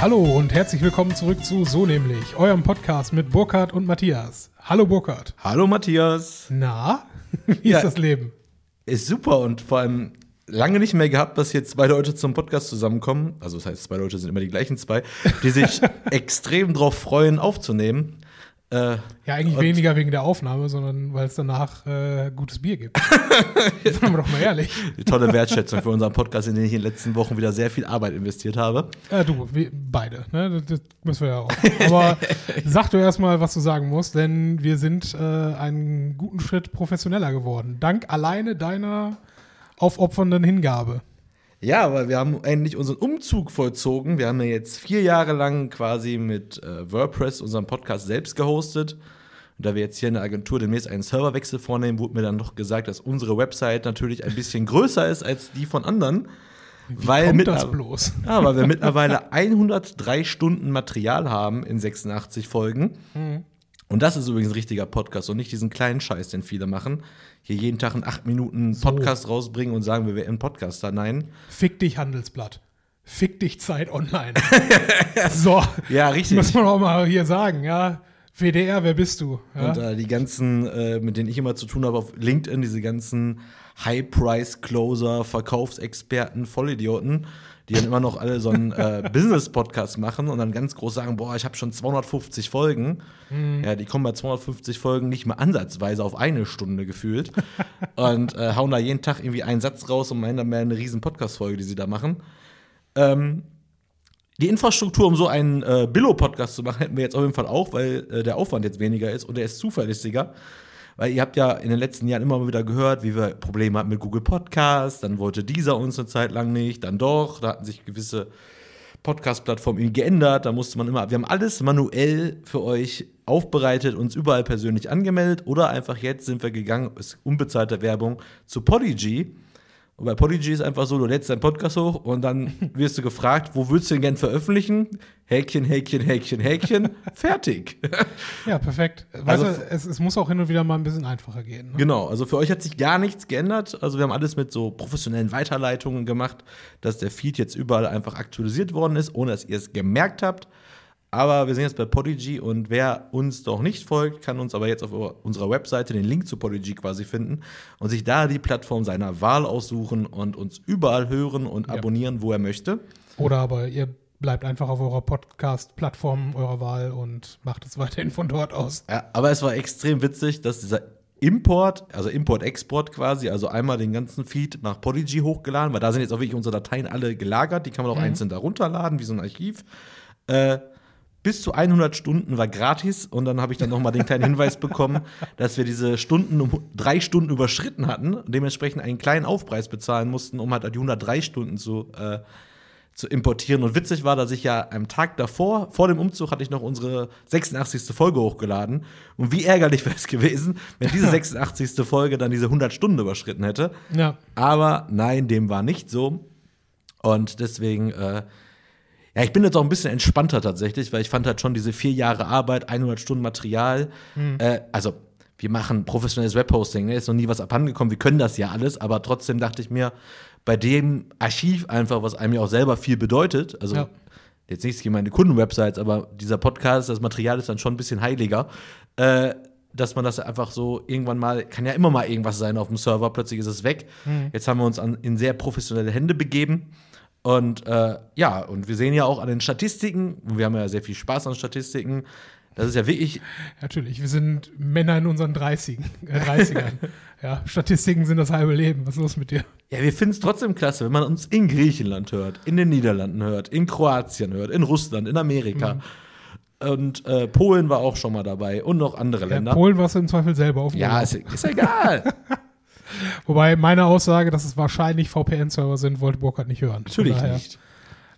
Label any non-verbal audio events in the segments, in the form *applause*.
Hallo und herzlich willkommen zurück zu So nämlich, eurem Podcast mit Burkhard und Matthias. Hallo Burkhard. Hallo Matthias. Na, *laughs* wie Ja. ist das Leben? Ist super und vor allem lange nicht mehr gehabt, dass hier zwei Leute zum Podcast zusammenkommen. Also das heißt, zwei Leute sind immer die gleichen zwei, die sich *laughs* extrem drauf freuen, aufzunehmen. Äh, Ja, eigentlich weniger wegen der Aufnahme, sondern weil es danach äh, gutes Bier gibt. *laughs* Sagen wir doch mal ehrlich. die tolle Wertschätzung für unseren Podcast, in den ich in den letzten Wochen wieder sehr viel Arbeit investiert habe. Ja, du, wir, beide, ne? Das, das müssen wir ja auch. Aber *laughs* sag du erstmal, was du sagen musst, denn wir sind äh, einen guten Schritt professioneller geworden. Dank alleine deiner aufopfernden Hingabe. Ja, aber wir haben endlich unseren Umzug vollzogen. Wir haben ja jetzt vier Jahre lang quasi mit äh, WordPress unseren Podcast selbst gehostet. Und da wir jetzt hier in der Agentur demnächst einen Serverwechsel vornehmen, wurde mir dann noch gesagt, dass unsere Website natürlich ein bisschen größer ist als die von anderen. weil Kommt das bloß? Ja, weil wir mittlerweile 103 Stunden Material haben in 86 Folgen. Und das ist übrigens ein richtiger Podcast und nicht diesen kleinen Scheiß, den viele machen. Hier jeden Tag einen 8 Minuten Podcast rausbringen und sagen, wir wären Podcaster. Nein. Fick dich Handelsblatt. Fick dich Zeit online. *laughs* so. Ja, richtig. Muss man auch mal hier sagen, ja. WDR, wer bist du? Ja? Und äh, die ganzen, äh, mit denen ich immer zu tun habe auf LinkedIn, diese ganzen High-Price-Closer, Verkaufsexperten, Vollidioten, die dann immer noch alle so einen äh, Business-Podcast machen und dann ganz groß sagen, boah, ich habe schon 250 Folgen. Ja, die kommen bei 250 Folgen nicht mal ansatzweise auf eine Stunde gefühlt *laughs* und äh, hauen da jeden Tag irgendwie einen Satz raus und meinen dann mehr eine riesen Podcast-Folge, die sie da machen. Ähm, die Infrastruktur, um so einen äh, Billo-Podcast zu machen, hätten wir jetzt auf jeden Fall auch, weil äh, der Aufwand jetzt weniger ist und der ist zuverlässiger. Weil ihr habt ja in den letzten Jahren immer wieder gehört, wie wir Probleme hatten mit Google Podcast, dann wollte dieser uns eine Zeit lang nicht, dann doch, da hatten sich gewisse Podcast-Plattformen geändert, da musste man immer, wir haben alles manuell für euch aufbereitet, uns überall persönlich angemeldet oder einfach jetzt sind wir gegangen, ist unbezahlte Werbung, zu Podigy. Und bei Podigy ist einfach so, du lädst deinen Podcast hoch und dann *laughs* wirst du gefragt, wo würdest du den gern veröffentlichen? Häkchen, Häkchen, Häkchen, Häkchen, *laughs* fertig. Ja, perfekt. Weißt Also- du, es, es muss auch hin und wieder mal ein bisschen einfacher gehen. Ne? Genau, also für euch hat sich gar nichts geändert. Also wir haben alles mit so professionellen Weiterleitungen gemacht, dass der Feed jetzt überall einfach aktualisiert worden ist, ohne dass ihr es gemerkt habt. Aber wir sind jetzt bei Podigy und wer uns doch nicht folgt, kann uns aber jetzt auf unserer Webseite den Link zu Podigy quasi finden und sich da die Plattform seiner Wahl aussuchen und uns überall hören und Ja. abonnieren, wo er möchte. Oder aber ihr bleibt einfach auf eurer Podcast-Plattform eurer Wahl und macht es weiterhin von dort aus. Ja, aber es war extrem witzig, dass dieser Import, also Import-Export quasi, also einmal den ganzen Feed nach Podigy hochgeladen, weil da sind jetzt auch wirklich unsere Dateien alle gelagert, die kann man auch einzeln da runterladen, wie so ein Archiv. Äh, bis zu 100 Stunden war gratis und dann habe ich dann noch mal den kleinen Hinweis bekommen, *laughs* dass wir diese Stunden um drei Stunden überschritten hatten und dementsprechend einen kleinen Aufpreis bezahlen mussten, um halt die 103 Stunden zu, äh, zu importieren. Und witzig war, dass ich ja am Tag davor, vor dem Umzug, hatte ich noch unsere 86. Folge hochgeladen. Und wie ärgerlich wäre es gewesen, wenn diese *laughs* 86. Folge dann diese 100 Stunden überschritten hätte. Ja. Aber nein, dem war nicht so. Und deswegen, äh, ja, ich bin jetzt auch ein bisschen entspannter tatsächlich, weil ich fand halt schon diese vier Jahre Arbeit, 100 Stunden Material, äh, also wir machen professionelles Webhosting, ne? ist noch nie was abhandengekommen, wir können das ja alles, aber trotzdem dachte ich mir, bei dem Archiv einfach, was einem ja auch selber viel bedeutet, also Ja. jetzt nichts gegen meine Kundenwebsites, aber dieser Podcast, das Material ist dann schon ein bisschen heiliger, äh, dass man das einfach so irgendwann mal, kann ja immer mal irgendwas sein auf dem Server, plötzlich ist es weg. Jetzt haben wir uns an, in sehr professionelle Hände begeben. Und äh, ja, und wir sehen ja auch an den Statistiken, und wir haben ja sehr viel Spaß an Statistiken, das ist ja wirklich, Natürlich, wir sind Männer in unseren 30, äh, 30ern. *laughs* ja, Statistiken sind das halbe Leben. Was ist los mit dir? ja, wir finden es trotzdem klasse, wenn man uns in Griechenland hört, in den Niederlanden hört, in Kroatien hört, in Russland, in Amerika. Und äh, Polen war auch schon mal dabei und noch andere Ja, Länder. Polen warst du im Zweifel selber auf Ja, ist, ist egal. *laughs* Wobei meine Aussage, dass es wahrscheinlich VPN-Server sind, wollte Burkhardt nicht hören. Natürlich nicht.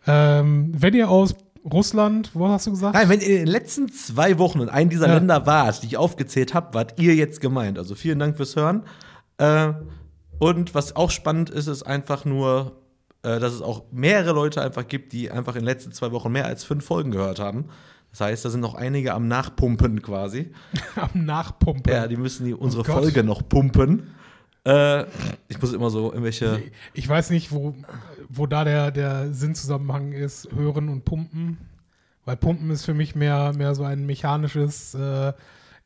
Ähm, wenn ihr aus Russland, wo hast du gesagt? Nein, wenn ihr in den letzten zwei Wochen in einem dieser Ja. Länder wart, die ich aufgezählt habe, wart ihr jetzt gemeint. Also vielen Dank fürs Hören. Äh, und was auch spannend ist, ist einfach nur, äh, dass es auch mehrere Leute einfach gibt, die einfach in den letzten zwei Wochen mehr als fünf Folgen gehört haben. Das heißt, da sind noch einige am Nachpumpen quasi. *laughs* Am Nachpumpen. Ja, die müssen die, unsere Oh. Folge noch pumpen. Äh, ich muss immer so irgendwelche. Ich weiß nicht, wo, wo da der, der Sinnzusammenhang ist, hören und pumpen. Weil Pumpen ist für mich mehr, mehr so ein mechanisches äh,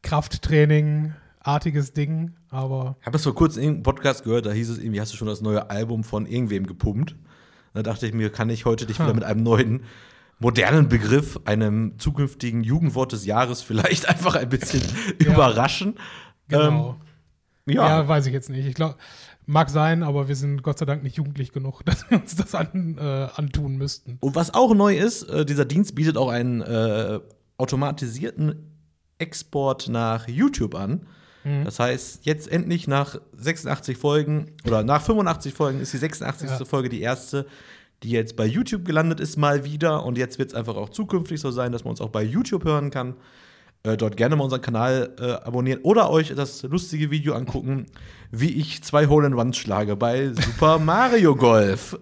Krafttraining-artiges Ding. Aber Ich habe das vor kurzem in einem Podcast gehört, da hieß es irgendwie, hast du schon das neue Album von irgendwem gepumpt? Da dachte ich mir, kann ich heute dich wieder mit einem neuen modernen Begriff, einem zukünftigen Jugendwort des Jahres vielleicht *laughs* einfach ein bisschen Ja. überraschen. genau. Ähm, ja. ja, weiß ich jetzt nicht. Ich glaube, mag sein, aber wir sind Gott sei Dank nicht jugendlich genug, *laughs* dass wir uns das an, äh, antun müssten. Und was auch neu ist, äh, dieser Dienst bietet auch einen äh, automatisierten Export nach YouTube an. Mhm. Das heißt, jetzt endlich nach 86 Folgen oder nach 85 Folgen ist die 86. Ja. Folge die erste, die jetzt bei YouTube gelandet ist, mal wieder. Und jetzt wird es einfach auch zukünftig so sein, dass man uns auch bei YouTube hören kann. Äh, dort gerne mal unseren Kanal äh, abonnieren oder euch das lustige Video angucken, wie ich zwei Hole-in-Ones schlage bei Super *laughs* Mario Golf.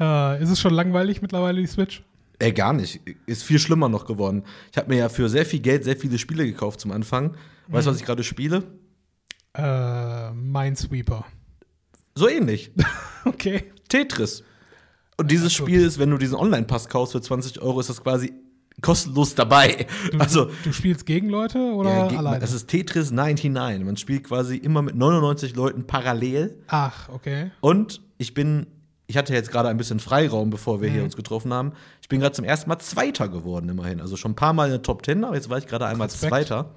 Äh, ist es schon langweilig mittlerweile, die Switch? Ey, gar nicht. Ist viel schlimmer noch geworden. Ich habe mir ja für sehr viel Geld sehr viele Spiele gekauft zum Anfang. Weißt du, was ich gerade spiele? Äh, Minesweeper. So ähnlich. *laughs* Okay. Tetris. Und dieses Ach. Spiel ist, wenn du diesen Online-Pass kaufst für 20 Euro, ist das quasi kostenlos dabei. Du, also, du spielst gegen Leute oder ja, alleine? das ist Tetris 99. Man spielt quasi immer mit 99 Leuten parallel. Ach, okay. Und ich bin, ich hatte jetzt gerade ein bisschen Freiraum, bevor wir hier Mhm. uns getroffen haben. Ich bin gerade zum ersten Mal Zweiter geworden, immerhin. Also schon ein paar Mal in der Top 10, aber jetzt war ich gerade einmal Respekt. Zweiter.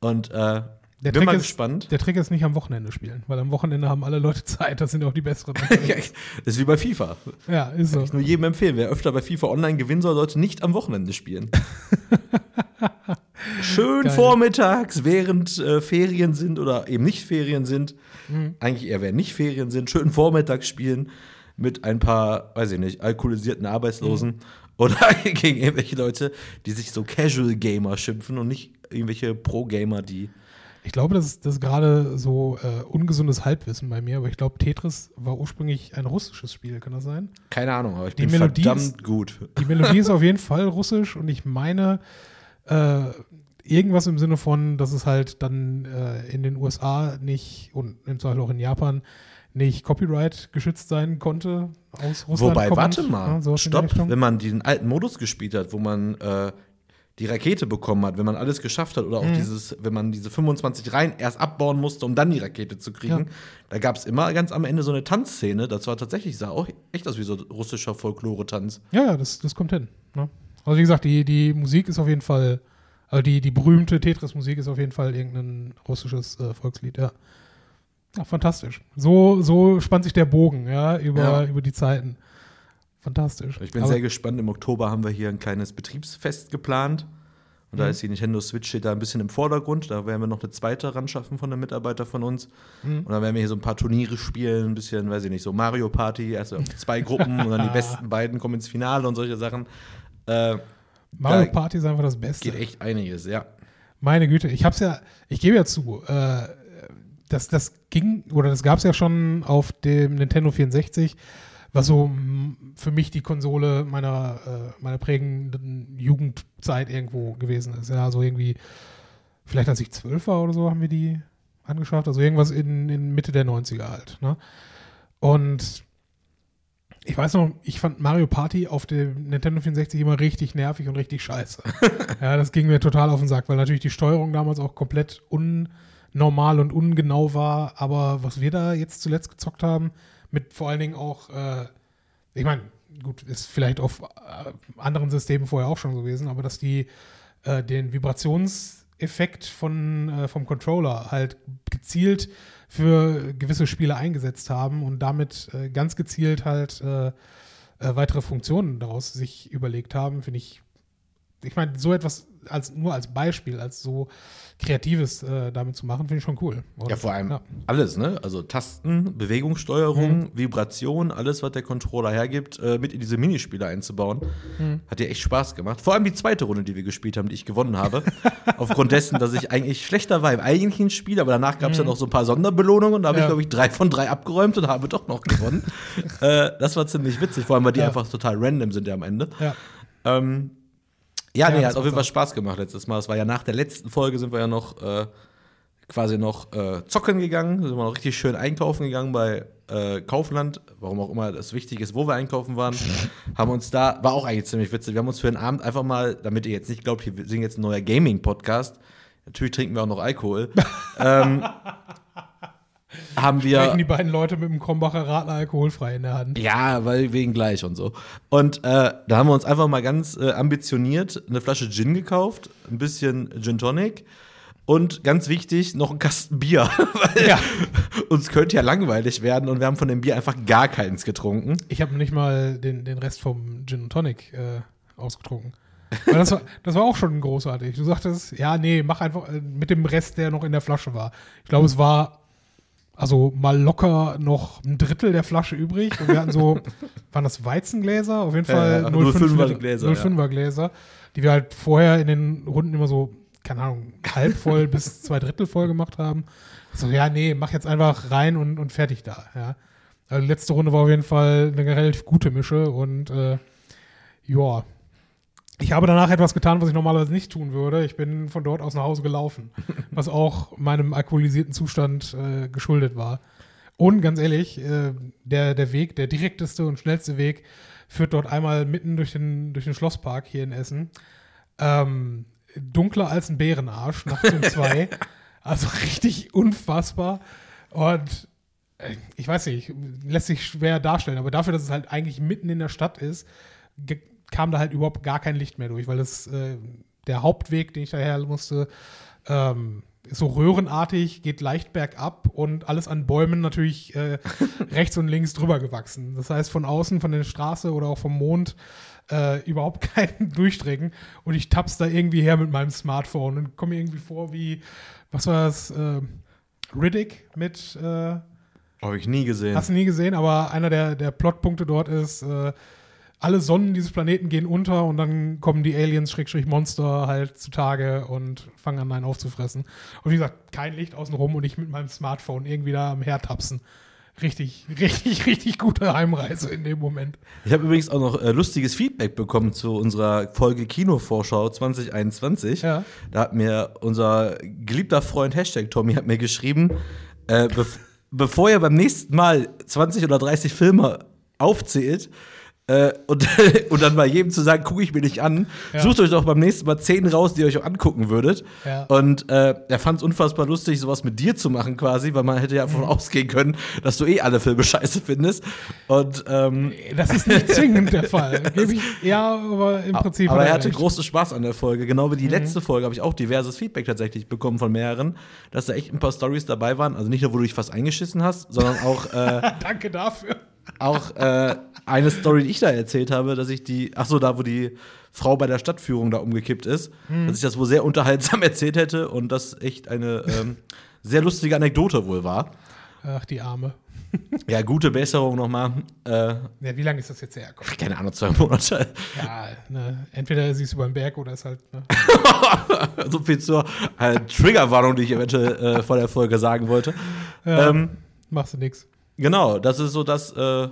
Und äh, Der bin Trick, mal ist, gespannt. der Trick ist nicht am Wochenende spielen, weil am Wochenende haben alle Leute Zeit, das sind auch die besseren. *laughs* Ja, das ist wie bei FIFA. ja, ist so. Ich nur jedem empfehlen, wer öfter bei FIFA Online gewinnen soll, sollte nicht am Wochenende spielen. *laughs* Schön Geil. vormittags, während äh, Ferien sind oder eben nicht Ferien sind. Mhm. Eigentlich eher, während nicht Ferien sind, schön vormittags spielen mit ein paar, weiß ich nicht, alkoholisierten Arbeitslosen Mhm. oder *laughs* gegen irgendwelche Leute, die sich so Casual Gamer schimpfen und nicht irgendwelche Pro-Gamer, die. Ich glaube, das ist, das ist gerade so äh, ungesundes Halbwissen bei mir, aber ich glaube, Tetris war ursprünglich ein russisches Spiel, kann das sein? Keine Ahnung, aber ich Die bin Melodie verdammt gut. Die Melodie ist auf jeden Fall russisch und ich meine äh, irgendwas im Sinne von, dass es halt dann äh, in den USA nicht und im Zweifel auch in Japan nicht Copyright geschützt sein konnte aus Russland. Wobei, kommend. warte mal, Ja, stopp, wenn man diesen alten Modus gespielt hat, wo man äh, die Rakete bekommen hat, wenn man alles geschafft hat, oder auch Mhm. dieses, wenn man diese 25 Reihen erst abbauen musste, um dann die Rakete zu kriegen, Ja. da gab es immer ganz am Ende so eine Tanzszene, das war tatsächlich, sah auch echt aus wie so russischer Folklore-Tanz. Ja, ja, das, das kommt hin. Ne? Also wie gesagt, die, die Musik ist auf jeden Fall, also die, die berühmte Tetris-Musik ist auf jeden Fall irgendein russisches äh, Volkslied, ja. Ja, fantastisch. So, so spannt sich der Bogen, ja, über, Ja. über die Zeiten. Fantastisch. Ich bin Aber- sehr gespannt, im Oktober haben wir hier ein kleines Betriebsfest geplant. Und da Mhm. ist die Nintendo Switch steht da ein bisschen im Vordergrund. Da werden wir noch eine zweite ran schaffen von einem Mitarbeiter von uns. Mhm. Und dann werden wir hier so ein paar Turniere spielen, ein bisschen, weiß ich nicht, so Mario Party, also zwei Gruppen und dann die *laughs* besten beiden kommen ins Finale und solche Sachen. Äh, Mario da Party ist einfach das Beste. geht echt einiges, ja. Meine Güte, ich hab's ja, ich gebe ja zu, äh, das, das ging, oder das gab's ja schon auf dem Nintendo 64, was so für mich die Konsole meiner, äh, meiner prägenden Jugendzeit irgendwo gewesen ist. Ja, also irgendwie, vielleicht als ich zwölf war oder so, haben wir die angeschafft. Also irgendwas in, in Mitte der 90er halt. Ne? Und ich weiß noch, ich fand Mario Party auf dem Nintendo 64 immer richtig nervig und richtig scheiße. *laughs* ja, das ging mir total auf den Sack, weil natürlich die Steuerung damals auch komplett unnormal und ungenau war. Aber was wir da jetzt zuletzt gezockt haben, mit vor allen Dingen auch, äh, ich meine, gut, ist vielleicht auf äh, anderen Systemen vorher auch schon so gewesen, aber dass die äh, den Vibrationseffekt von, äh, vom Controller halt gezielt für gewisse Spiele eingesetzt haben und damit äh, ganz gezielt halt äh, weitere Funktionen daraus sich überlegt haben, finde ich, ich meine, so etwas als nur als Beispiel, als so Kreatives äh, damit zu machen, finde ich schon cool. Und, Ja, vor allem ja. alles, ne? Also Tasten, Bewegungssteuerung, Vibration, alles, was der Controller hergibt, äh, mit in diese Minispiele einzubauen. Hat dir echt Spaß gemacht. Vor allem die zweite Runde, die wir gespielt haben, die ich gewonnen habe. *laughs* Aufgrund dessen, dass ich eigentlich schlechter war im eigentlichen Spiel, aber danach gab es ja noch so ein paar Sonderbelohnungen und da habe Ja. ich, glaube ich, drei von drei abgeräumt und habe doch noch gewonnen. *laughs* äh, das war ziemlich witzig, vor allem, weil die Ja. einfach total random sind ja am Ende. Ja. Ähm, ja, Ja, nee, hat auf jeden Fall Spaß gemacht letztes Mal. Es war ja nach der letzten Folge sind wir ja noch äh, quasi noch äh, zocken gegangen, sind wir noch richtig schön einkaufen gegangen bei äh, Kaufland, warum auch immer das wichtig ist, wo wir einkaufen waren. haben uns da, war auch eigentlich ziemlich witzig, wir haben uns für den Abend einfach mal, damit ihr jetzt nicht glaubt, wir sind jetzt ein neuer Gaming-Podcast, natürlich trinken wir auch noch Alkohol, *laughs* ähm, haben wir. Sprechen die beiden Leute mit dem Krombacher Radler alkoholfrei in der Hand. Ja, weil wegen gleich und so. Und äh, da haben wir uns einfach mal ganz äh, ambitioniert eine Flasche Gin gekauft, ein bisschen Gin Tonic und ganz wichtig, noch ein Kasten Bier. *laughs* Weil Ja. uns könnte ja langweilig werden und wir haben von dem Bier einfach gar keins getrunken. Ich habe nicht mal den, den Rest vom Gin und Tonic äh, ausgetrunken. Weil das, war, das war auch schon großartig. Du sagtest, ja, nee, mach einfach äh, mit dem Rest, der noch in der Flasche war. Ich glaube, es war also mal locker noch ein Drittel der Flasche übrig. Und wir hatten so, *laughs* waren das Weizengläser? Auf jeden Ja, Fall ja, 0,5er 05er Gläser, 05er Gläser, die wir halt vorher in den Runden immer so, keine Ahnung, halb voll bis *laughs* zwei Drittel voll gemacht haben. So, ja, nee, mach jetzt einfach rein und, und fertig da. Ja. Also letzte Runde war auf jeden Fall eine relativ gute Mische und äh, ja. Ich habe danach etwas getan, was ich normalerweise nicht tun würde. Ich bin von dort aus nach Hause gelaufen, *laughs* was auch meinem alkoholisierten Zustand äh, geschuldet war. Und ganz ehrlich, äh, der, der Weg, der direkteste und schnellste Weg, führt dort einmal mitten durch den, durch den Schlosspark hier in Essen. Ähm, dunkler als ein Bärenarsch, nachts um *laughs* zwei. Also richtig unfassbar. Und äh, ich weiß nicht, lässt sich schwer darstellen, aber dafür, dass es halt eigentlich mitten in der Stadt ist, kam da halt überhaupt gar kein Licht mehr durch, weil das äh, der Hauptweg, den ich daher musste, ähm, ist so röhrenartig, geht leicht bergab und alles an Bäumen natürlich äh, *laughs* rechts und links drüber gewachsen. Das heißt, von außen, von der Straße oder auch vom Mond äh, überhaupt *laughs* kein Durchdringen. Und ich tapp's da irgendwie her mit meinem Smartphone und komme irgendwie vor wie, was war das, äh, Riddick mit äh, Habe ich nie gesehen. Hast du nie gesehen, aber einer der, der Plotpunkte dort ist, äh, alle Sonnen dieses Planeten gehen unter und dann kommen die Aliens, Schrägstrich Monster halt zutage und fangen an, einen aufzufressen. Und wie gesagt, kein Licht außenrum und ich mit meinem Smartphone irgendwie da am Hertapsen. Richtig, *laughs* richtig, richtig gute Heimreise in dem Moment. Ich habe übrigens auch noch äh, lustiges Feedback bekommen zu unserer Folge Kinovorschau 2021. Ja. Da hat mir unser geliebter Freund Hashtag Tommy hat mir geschrieben, äh, bev bevor ihr beim nächsten Mal 20 oder 30 Filme aufzählt, äh, und, *laughs* und dann bei jedem zu sagen, gucke ich mir nicht an, Ja. sucht euch doch beim nächsten Mal 10 raus, die ihr euch auch angucken würdet. Ja. Und äh, er fand es unfassbar lustig, sowas mit dir zu machen quasi, weil man hätte ja davon *laughs* ausgehen können, dass du eh alle Filme scheiße findest. Und ähm, Das ist nicht *laughs* zwingend der Fall. Ich, ja, aber im Prinzip. aber er hatte recht. großen Spaß an der Folge. Genau wie die letzte Folge habe ich auch diverses Feedback tatsächlich bekommen von mehreren, dass da echt ein paar Stories dabei waren. Also nicht nur, wo du dich fast eingeschissen hast, sondern auch, äh, Danke dafür. Auch äh, eine Story, die ich da erzählt habe, dass ich die, ach so, da, wo die Frau bei der Stadtführung da umgekippt ist, dass ich das wohl sehr unterhaltsam *laughs* erzählt hätte und das echt eine ähm, sehr lustige Anekdote wohl war. Ach, die Arme. *laughs* Ja, gute Besserung nochmal. Äh, Ja, wie lange ist das jetzt her? Komm. keine Ahnung, zwei Monate. Ja, ne, entweder sie ist über den Berg oder ist halt. Ne. *laughs* so viel zur äh, Triggerwarnung, die ich eventuell äh, vor der Folge sagen wollte. Ja, Ähm, machst du nix. Genau, das ist so das. Äh,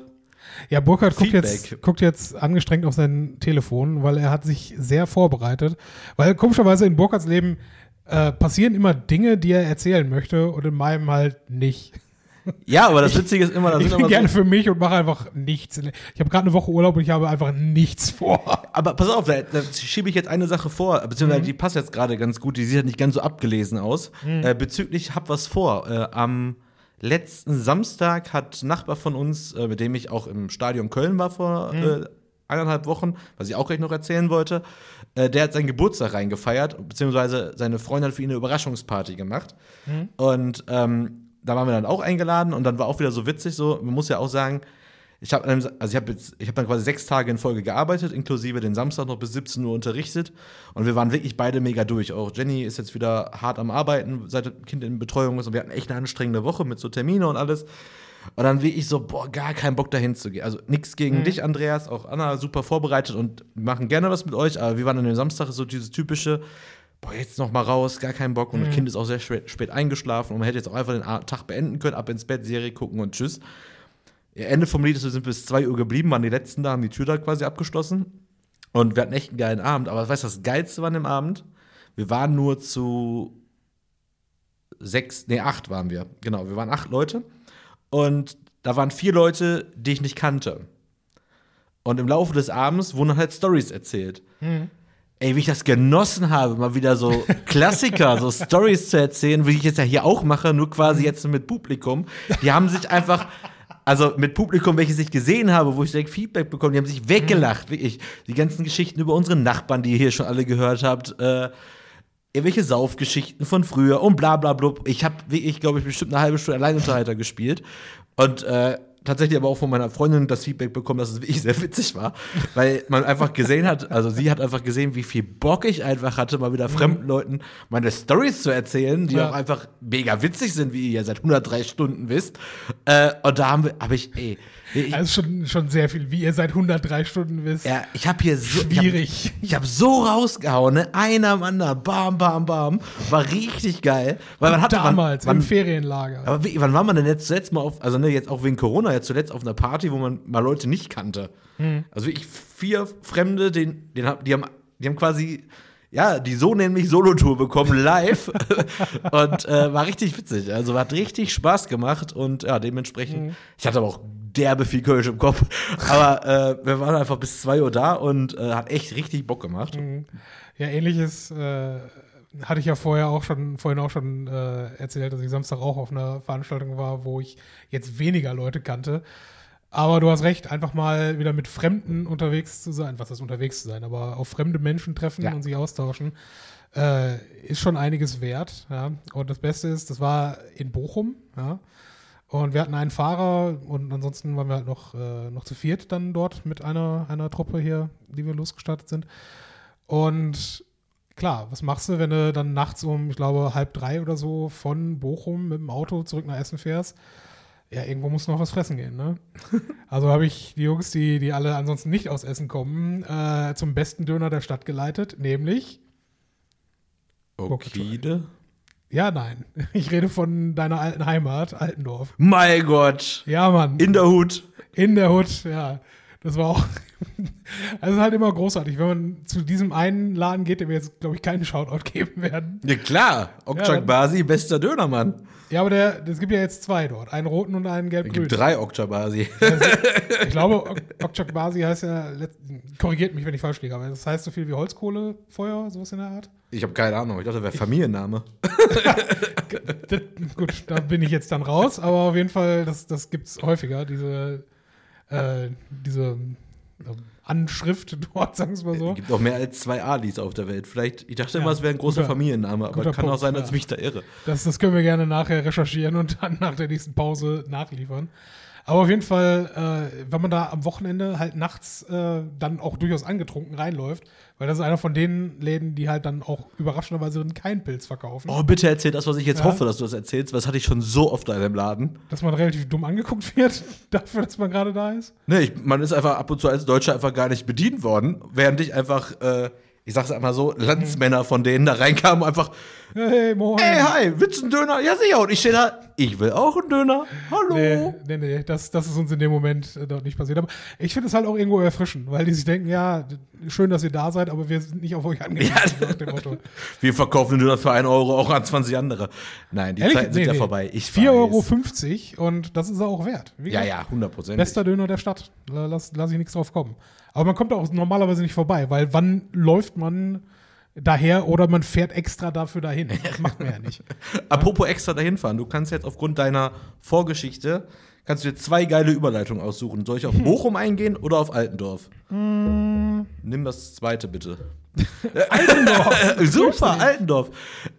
Ja, Burkhard guckt jetzt, guckt jetzt angestrengt auf sein Telefon, weil er hat sich sehr vorbereitet. Weil komischerweise in Burkhards Leben äh, passieren immer Dinge, die er erzählen möchte und in meinem halt nicht. *laughs* ja, aber das Witzige ist immer, da Ich bin gerne so, für mich und mache einfach nichts. Ich habe gerade eine Woche Urlaub und ich habe einfach nichts vor. *laughs* Aber pass auf, da, da schiebe ich jetzt eine Sache vor, Mhm. beziehungsweise die passt jetzt gerade ganz gut, die sieht halt nicht ganz so abgelesen aus. Äh, bezüglich hab was vor. Äh, am letzten Samstag hat ein Nachbar von uns, äh, mit dem ich auch im Stadion Köln war vor Mhm. äh, eineinhalb Wochen, was ich auch gleich noch erzählen wollte, äh, der hat seinen Geburtstag reingefeiert, beziehungsweise seine Freundin hat für ihn eine Überraschungsparty gemacht. Mhm. Und ähm, da waren wir dann auch eingeladen und dann war auch wieder so witzig, so, man muss ja auch sagen, ich habe also ich habe ich habe dann quasi sechs Tage in Folge gearbeitet, inklusive den Samstag noch bis 17 Uhr unterrichtet und wir waren wirklich beide mega durch. Auch Jenny ist jetzt wieder hart am Arbeiten, seit das Kind in Betreuung ist und wir hatten echt eine anstrengende Woche mit so Termine und alles. Und dann wirklich so, boah, gar keinen Bock dahin zu gehen. Also nichts gegen dich, Andreas, auch Anna super vorbereitet und wir machen gerne was mit euch, aber wir waren an dem Samstag so dieses typische, boah, jetzt noch mal raus, gar keinen Bock und das Kind ist auch sehr spät, spät eingeschlafen und man hätte jetzt auch einfach den Tag beenden können, ab ins Bett, Serie gucken und tschüss. Ende vom Lied ist, wir sind bis 2 Uhr geblieben, waren die letzten da, haben die Tür da quasi abgeschlossen. Und wir hatten echt einen geilen Abend. Aber weißt du, was das Geilste war an dem Abend? Wir waren nur zu sechs, nee, acht waren wir. Genau, wir waren acht Leute. Und da waren vier Leute, die ich nicht kannte. Und im Laufe des Abends wurden halt Stories erzählt. Ey, wie ich das genossen habe, mal wieder so *laughs* Klassiker, so Stories zu erzählen, wie ich jetzt ja hier auch mache, nur quasi jetzt mit Publikum. Die haben sich einfach, also mit Publikum, welches ich gesehen habe, wo ich direkt Feedback bekomme, die haben sich weggelacht, wirklich. Die ganzen Geschichten über unsere Nachbarn, die ihr hier schon alle gehört habt, äh, irgendwelche Saufgeschichten von früher und bla bla bla. Ich habe, ich glaube ich, bestimmt eine halbe Stunde Alleinunterhalter gespielt. Und äh, tatsächlich aber auch von meiner Freundin das Feedback bekommen, dass es wirklich sehr witzig war, *laughs* weil man einfach gesehen hat, also sie hat einfach gesehen, wie viel Bock ich einfach hatte, mal wieder fremden Leuten meine Stories zu erzählen, die Ja. auch einfach mega witzig sind, wie ihr ja seit 103 Stunden wisst. Äh, und da haben wir, habe ich, ey, ich, Also schon, schon sehr viel, wie ihr seit 103 Stunden wisst. ja, ich habe hier so Schwierig. Ich habe hab so rausgehauen, ne? einer am anderen, bam, bam, bam, war richtig geil, weil man hatte Damals man, im Ferienlager. aber wie, wann war man denn jetzt zuletzt mal auf, also ne, jetzt auch wegen Corona, jetzt zuletzt auf einer Party, wo man mal Leute nicht kannte? Also wirklich vier Fremde, den, den, die, haben, die haben quasi, ja, die so nämlich Solo-Tour bekommen, live. *laughs* und äh, war richtig witzig. Also hat richtig Spaß gemacht und ja, dementsprechend, ich hatte aber auch derbe viel Kölsch im Kopf. Aber äh, wir waren einfach bis 2 Uhr da und äh, hat echt richtig Bock gemacht. Ja, ähnliches äh, hatte ich ja vorher auch schon, vorhin auch schon äh, erzählt, dass ich Samstag auch auf einer Veranstaltung war, wo ich jetzt weniger Leute kannte. Aber du hast recht, einfach mal wieder mit Fremden unterwegs zu sein, was ist unterwegs zu sein, aber auf fremde Menschen treffen Ja. und sich austauschen, äh, ist schon einiges wert. Ja? Und das Beste ist, das war in Bochum, ja. Und wir hatten einen Fahrer und ansonsten waren wir halt noch, äh, noch zu viert dann dort mit einer, einer Truppe hier, die wir losgestartet sind. Und klar, was machst du, wenn du dann nachts um, ich glaube, halb drei oder so von Bochum mit dem Auto zurück nach Essen fährst? Ja, irgendwo muss noch was fressen gehen, ne? *laughs* Also habe ich die Jungs, die, die alle ansonsten nicht aus Essen kommen, äh, zum besten Döner der Stadt geleitet, nämlich, Okay. ja, nein, *laughs* ich rede von deiner alten Heimat, Altendorf. Mein Gott. Ja, Mann. In der Hut. In der Hut, ja. Das war auch. *laughs* Also es ist halt immer großartig, wenn man zu diesem einen Laden geht, dem wir jetzt, glaube ich, keinen Shoutout *laughs* geben werden. Ja klar, Ja, Okchak dann- Basi, bester Dönermann. Ja, aber der, es gibt ja jetzt zwei dort. Einen roten und einen Es gelb-grün. gibt drei Okchak Basi. *laughs* Ich glaube, Ok- Okchak Basi heißt ja, korrigiert mich, wenn ich falsch liege, aber das heißt so viel wie Holzkohlefeuer, sowas in der Art. Ich habe keine Ahnung, ich dachte, das wäre Familienname. Gut, da bin ich jetzt dann raus, aber auf jeden Fall, das, das gibt es häufiger, diese, äh, diese äh, Anschrift *laughs* dort, sagen wir mal so. Es gibt auch mehr als zwei Alis auf der Welt. Vielleicht, ich dachte Ja, immer, es wäre ein großer guter- Familienname, aber kann auch Punkt, sein, dass ich ja. mich da irre. Das, das können wir gerne nachher recherchieren und dann nach der nächsten Pause nachliefern. Aber auf jeden Fall, äh, wenn man da am Wochenende halt nachts äh, dann auch durchaus angetrunken reinläuft, weil das ist einer von den Läden, die halt dann auch überraschenderweise keinen Pilz verkaufen, Oh, bitte erzähl das, was ich jetzt Ja. hoffe, dass du das erzählst, weil das hatte ich schon so oft in dem Laden. dass man relativ dumm angeguckt *laughs* wird dafür, dass man gerade da ist. Ne, ich, man ist einfach ab und zu als Deutscher einfach gar nicht bedient worden, während ich einfach, äh, ich sag's einmal so, Landsmänner von denen da reinkamen einfach, Hey, moin. ey, hi, willst du einen Döner? Ja, sicher. Und ich stehe da, ich will auch einen Döner. Hallo. Nee, nee, nee, das, das ist uns in dem Moment äh, dort nicht passiert. Aber ich finde es halt auch irgendwo erfrischend, weil die sich denken, ja, schön, dass ihr da seid, aber wir sind nicht auf euch angewiesen, Ja. *laughs* nach dem Motto. Wir verkaufen den Döner für 1 Euro auch an 20 andere. Nein, die Ehrlich? Zeiten sind Nee, ja vorbei. Ich 4,50 Euro und das ist er auch wert. Wie Ja, ja, 100 Prozent. Bester Döner der Stadt. La- Lass, lass ich nichts drauf kommen. Aber man kommt auch normalerweise nicht vorbei, weil wann läuft man daher oder man fährt extra dafür dahin? Das macht man ja nicht. *laughs* Apropos extra dahin fahren, du kannst jetzt aufgrund deiner Vorgeschichte, kannst du dir zwei geile Überleitungen aussuchen. Soll ich auf *laughs* Bochum eingehen oder auf Altendorf? Nimm das zweite bitte. *laughs* Altendorf. Super, Altendorf.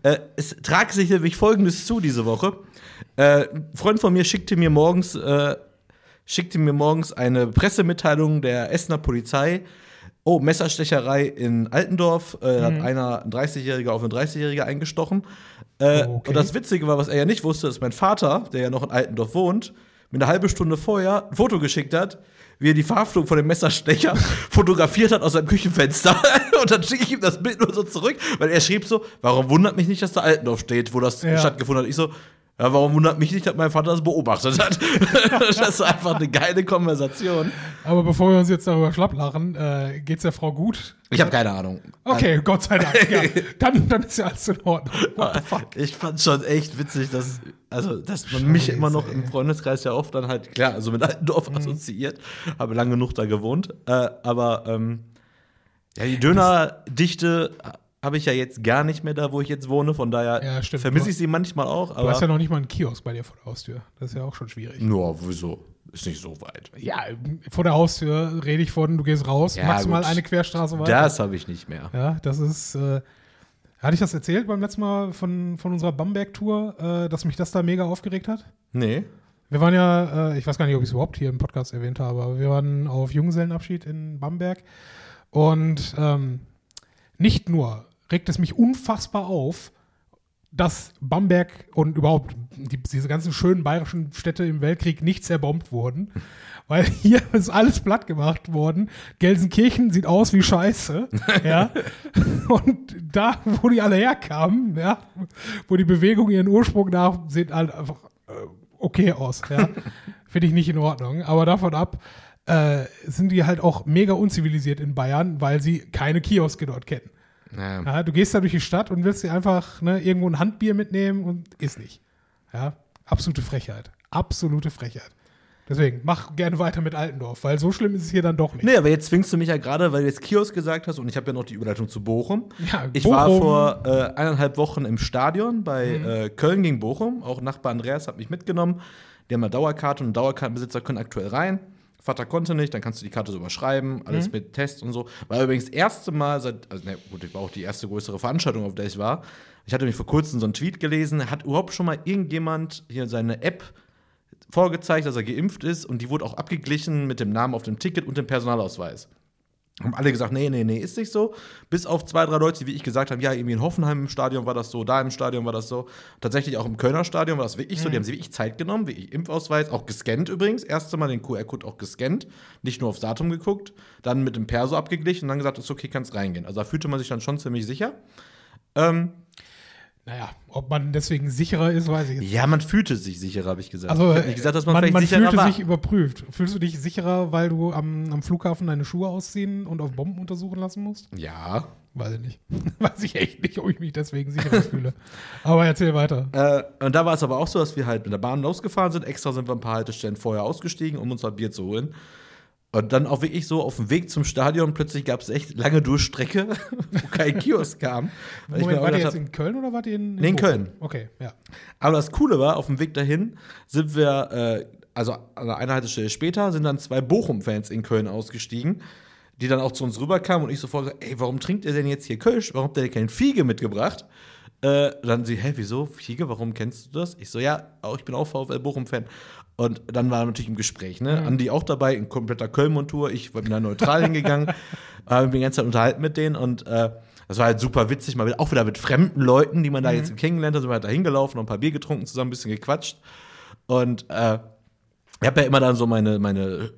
Äh, es trag sich nämlich folgendes zu diese Woche. Äh, ein Freund von mir schickte mir morgens, äh, schickte mir morgens eine Pressemitteilung der Essener Polizei. Oh, Messerstecherei in Altendorf. Äh, Hat einer, ein 30-Jähriger auf eine 30-Jährige eingestochen. Äh, Okay. Und das Witzige war, was er ja nicht wusste, dass mein Vater, der ja noch in Altendorf wohnt, mir eine halbe Stunde vorher ein Foto geschickt hat, wie er die Verhaftung von dem Messerstecher *laughs* fotografiert hat aus seinem Küchenfenster. *laughs* Und dann schicke ich ihm das Bild nur so zurück, weil er schrieb so, warum wundert mich nicht, dass da Altendorf steht, wo das Ja. stattgefunden hat. Ich so, Ja, warum wundert mich nicht, dass mein Vater das beobachtet hat? *laughs* das ist einfach eine geile Konversation. Aber bevor wir uns jetzt darüber schlapp lachen, äh, geht's der Frau gut? Ich habe keine Ahnung. Okay, Gott sei Dank. Ja. *laughs* Dann, dann ist ja alles in Ordnung. Fuck? Ich fand schon echt witzig, dass, also, dass man mich Scheiße, immer noch im Freundeskreis ja oft dann halt, klar, also mit Altendorf Mhm. assoziiert. Habe lang genug da gewohnt. Äh, aber ähm, ja, die Dönerdichte habe ich ja jetzt gar nicht mehr da, wo ich jetzt wohne. Von daher Ja, vermisse ich sie manchmal auch. Du hast ja noch nicht mal einen Kiosk bei dir vor der Haustür. Das ist ja auch schon schwierig. nur, wieso? Ist nicht so weit. Ja, vor der Haustür rede ich von, du gehst raus, Ja, maximal gut. eine Querstraße weiter. Das habe ich nicht mehr. Ja, das ist. Äh, hatte ich das erzählt beim letzten Mal von, von unserer Bamberg-Tour, äh, dass mich das da mega aufgeregt hat? Nee. Wir waren ja, äh, ich weiß gar nicht, ob ich es überhaupt hier im Podcast erwähnt habe, aber wir waren auf Junggesellenabschied in Bamberg. Und ähm, nicht nur regt es mich unfassbar auf, dass Bamberg und überhaupt die, diese ganzen schönen bayerischen Städte im Weltkrieg nicht zerbombt wurden. *laughs* Weil hier ist alles platt gemacht worden. Gelsenkirchen sieht aus wie Scheiße. *laughs* Ja. Und da, wo die alle herkamen, ja, wo die Bewegung ihren Ursprung nach, sieht halt einfach äh, okay aus. Ja. *laughs* Finde ich nicht in Ordnung. Aber davon ab äh, sind die halt auch mega unzivilisiert in Bayern, weil sie keine Kioske dort kennen. Ja. Ja, du gehst da durch die Stadt und willst dir einfach ne, irgendwo ein Handbier mitnehmen und ist nicht. Ja, absolute Frechheit. Absolute Frechheit. Deswegen, mach gerne weiter mit Altendorf, weil so schlimm ist es hier dann doch nicht. Nee, aber jetzt zwingst du mich ja gerade, weil du jetzt Kiosk gesagt hast und ich habe ja noch die Überleitung zu Bochum. Ja, ich Bochum. Mhm. war vor äh, eineinhalb Wochen im Stadion bei äh, Köln gegen Bochum. Auch Nachbar Andreas hat mich mitgenommen. Die haben eine Dauerkarte und Dauerkartenbesitzer können aktuell rein. Vater konnte nicht, dann kannst du die Karte so überschreiben, alles Mhm. mit Test und so. War übrigens das erste Mal seit, also ne, gut, ich war auch die erste größere Veranstaltung, auf der ich war. Ich hatte mich vor kurzem so einen Tweet gelesen, hat überhaupt schon mal irgendjemand hier seine App vorgezeigt, dass er geimpft ist und die wurde auch abgeglichen mit dem Namen auf dem Ticket und dem Personalausweis. Haben alle gesagt, nee, nee, nee, ist nicht so. Bis auf zwei, drei Leute, die wie ich gesagt haben, ja, irgendwie in Hoffenheim im Stadion war das so, da im Stadion war das so. Tatsächlich auch im Kölner Stadion war das wirklich so. Die haben sich wirklich Zeit genommen, wie ich Impfausweis, auch gescannt übrigens. Erste Mal den QR-Code auch gescannt, nicht nur aufs Datum geguckt, dann mit dem Perso abgeglichen und dann gesagt, ist okay, kannst reingehen. Also da fühlte man sich dann schon ziemlich sicher. Ähm, Naja, ob man deswegen sicherer ist, weiß ich jetzt. ja, man fühlte sich sicherer, habe ich gesagt. Also, ich hab nicht gesagt, dass man, man, vielleicht man sicherer fühlte war. sich überprüft. Fühlst du dich sicherer, weil du am, am Flughafen deine Schuhe ausziehen und auf Bomben untersuchen lassen musst? ja. Weiß ich nicht. *laughs* weiß ich echt nicht, ob ich mich deswegen sicherer fühle. Aber erzähl weiter. Äh, und da war es aber auch so, dass wir halt mit der Bahn losgefahren sind. Extra sind wir ein paar Haltestellen vorher ausgestiegen, um uns halt Bier zu holen. Und dann auch wirklich so auf dem Weg zum Stadion plötzlich gab es echt lange Durchstrecke, *laughs* wo kein Kiosk kam. Moment, wart ihr jetzt hab, in Köln oder wart ihr in, Nee, in? Köln. Okay, ja. aber das Coole war, auf dem Weg dahin sind wir, äh, also an einer Haltestelle später, sind dann zwei Bochum-Fans in Köln ausgestiegen, die dann auch zu uns rüberkamen und ich sofort gesagt, ey, warum trinkt ihr denn jetzt hier Kölsch? Warum habt ihr denn kein Fiege mitgebracht? Äh, dann sie, hä, wieso? Fiege, warum kennst du das? Ich so, ja, ich bin auch VfL Bochum-Fan. Und dann war natürlich im Gespräch, ne? Andi auch dabei, in kompletter Köln-Montur. Ich bin da neutral *laughs* hingegangen, habe mich die ganze Zeit unterhalten mit denen und äh, das war halt super witzig, mal wieder, auch wieder mit fremden Leuten, die man da jetzt kennengelernt hat, sind wir halt da hingelaufen, noch ein paar Bier getrunken, zusammen ein bisschen gequatscht. Und äh, ich habe ja immer dann so meine, meine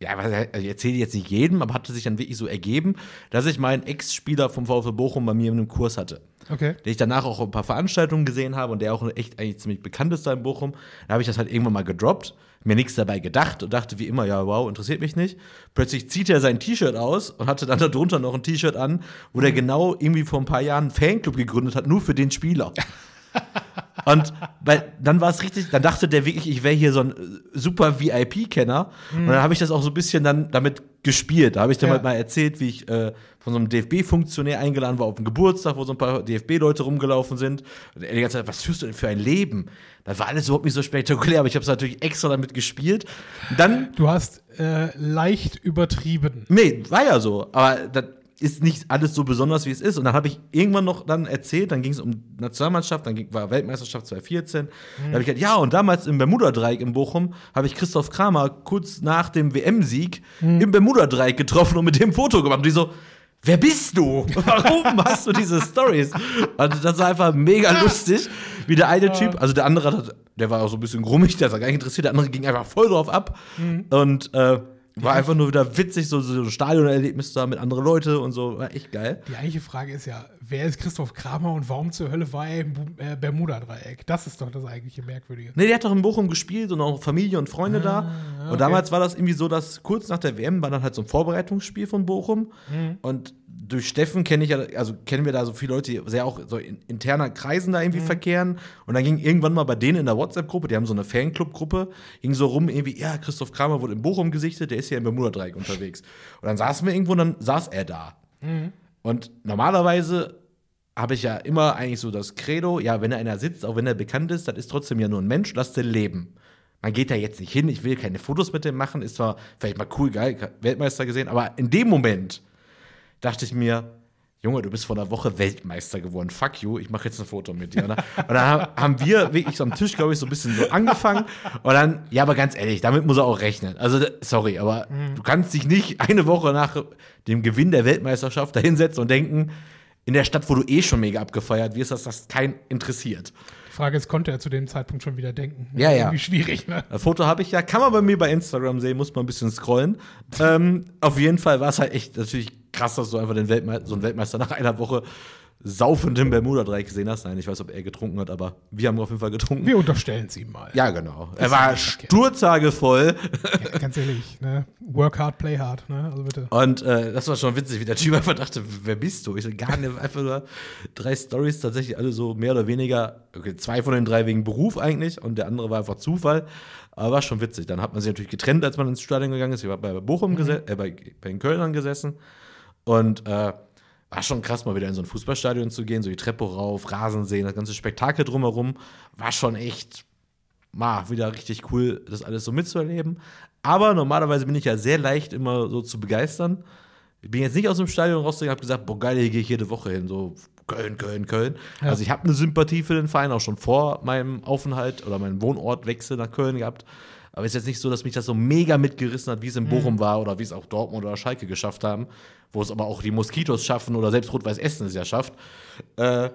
ja, also ich erzähle jetzt nicht jedem, aber hatte sich dann wirklich so ergeben, dass ich meinen Ex-Spieler vom VfL Bochum bei mir in einem Kurs hatte. Okay. Den ich danach auch ein paar Veranstaltungen gesehen habe und der auch echt eigentlich ziemlich bekannt ist da in Bochum. Da habe ich das halt irgendwann mal gedroppt, mir nichts dabei gedacht und dachte wie immer, ja, wow, interessiert mich nicht. Plötzlich zieht er sein T-Shirt aus und hatte dann darunter noch ein T-Shirt an, wo der genau irgendwie vor ein paar Jahren einen Fanclub gegründet hat, nur für den Spieler. *laughs* Und weil, dann war es richtig, dann dachte der wirklich, ich wäre hier so ein äh, super VIP-Kenner. Und dann habe ich das auch so ein bisschen dann damit gespielt. Da habe ich dann Ja. halt mal erzählt, wie ich äh, von so einem DFB-Funktionär eingeladen war auf einen Geburtstag, wo so ein paar DFB-Leute rumgelaufen sind. Und er die ganze Zeit, was führst du denn für ein Leben? Das war alles überhaupt nicht so spektakulär, aber ich habe es natürlich extra damit gespielt. Dann Du hast äh, leicht übertrieben. Nee, war ja so. Aber das ist nicht alles so besonders, wie es ist. Und dann habe ich irgendwann noch dann erzählt, dann ging es um Nationalmannschaft, dann ging, war Weltmeisterschaft 2014. Da habe ich gesagt, ja, und damals im Bermuda-Dreieck in Bochum habe ich Christoph Kramer kurz nach dem WM-Sieg im Bermuda-Dreieck getroffen und mit dem Foto gemacht. Und die so, Wer bist du? *laughs* Warum hast du diese Stories? Also das war einfach mega *laughs* lustig, wie der eine Typ, also der andere, der war auch so ein bisschen grummig, der war gar nicht interessiert, der andere ging einfach voll drauf ab. Und äh, War einfach nur wieder witzig, so, so ein Stadionerlebnis da mit anderen Leuten und so. War echt geil. Die eigentliche Frage ist ja, wer ist Christoph Kramer und warum zur Hölle war er im Bu- äh, Bermuda-Dreieck? Das ist doch das eigentliche Merkwürdige. Nee, der hat doch in Bochum gespielt und auch Familie und Freunde da. okay. Und damals war das irgendwie so, dass kurz nach der WM war dann halt so ein Vorbereitungsspiel von Bochum. Und durch Steffen kenne ich ja, also kennen wir da so viele Leute, die sehr auch so in interner Kreisen da irgendwie verkehren. Und dann ging irgendwann mal bei denen in der WhatsApp-Gruppe, die haben so eine Fanclub-Gruppe, ging so rum irgendwie, ja, Christoph Kramer wurde in Bochum gesichtet, der ist hier im Bermuda-Dreieck unterwegs. Und dann saßen wir irgendwo und dann saß er da. Und normalerweise habe ich ja immer eigentlich so das Credo, ja, wenn einer sitzt, auch wenn er bekannt ist, das ist trotzdem ja nur ein Mensch, lass den leben. Man geht da jetzt nicht hin, ich will keine Fotos mit dem machen, ist zwar vielleicht mal cool, geil, Weltmeister gesehen, aber in dem Moment dachte ich mir, Junge, du bist vor einer Woche Weltmeister geworden. Fuck you, ich mache jetzt ein Foto mit dir. Ne? Und dann haben wir wirklich so am Tisch, glaube ich, so ein bisschen so angefangen. Und dann, ja, aber ganz ehrlich, damit muss er auch rechnen. Also, sorry, aber du kannst dich nicht eine Woche nach dem Gewinn der Weltmeisterschaft da hinsetzen und denken, in der Stadt, wo du eh schon mega abgefeiert wirst, dass das kein interessiert. Die Frage ist, konnte er zu dem Zeitpunkt schon wieder denken? Ja, ja. Irgendwie schwierig, ne? Das Foto habe ich ja, kann man bei mir bei Instagram sehen, muss man ein bisschen scrollen. ähm, auf jeden Fall war es halt echt natürlich krass, dass du einfach den Weltme so einen Weltmeister nach einer Woche saufend im Bermuda-Dreieck gesehen hast. Nein, ich weiß, ob er getrunken hat, aber wir haben auf jeden Fall getrunken. Wir unterstellen es ihm mal. ja, genau. Er Ist war sturzhagevoll. Ja, ganz ehrlich, ne? Work hard, play hard, ne? Also bitte. Und äh, das war schon witzig, wie der Typ einfach dachte, wer bist du? Ich gar nicht, einfach nur drei Stories, tatsächlich alle so mehr oder weniger, okay, zwei von den drei wegen Beruf eigentlich und der andere war einfach Zufall. Aber war schon witzig. Dann hat man sich natürlich getrennt, als man ins Stadion gegangen ist. Ich war bei Bochum gesessen, äh, bei, bei den Kölnern gesessen. Und äh, war schon krass, mal wieder in so ein Fußballstadion zu gehen, so die Treppe rauf, Rasen sehen, das ganze Spektakel drumherum. War schon echt mal wieder richtig cool, das alles so mitzuerleben. Aber normalerweise bin ich ja sehr leicht immer so zu begeistern. Ich bin jetzt nicht aus dem Stadion rausgegangen und habe gesagt, boah, geil, hier gehe ich jede Woche hin. So Köln, Köln, Köln. Ja. Also ich habe eine Sympathie für den Verein auch schon vor meinem Aufenthalt oder meinem Wohnortwechsel nach Köln gehabt. Aber es ist jetzt nicht so, dass mich das so mega mitgerissen hat, wie es in Bochum war oder wie es auch Dortmund oder Schalke geschafft haben, wo es aber auch die Moskitos schaffen oder selbst Rot-Weiß Essen es ja schafft. Äh,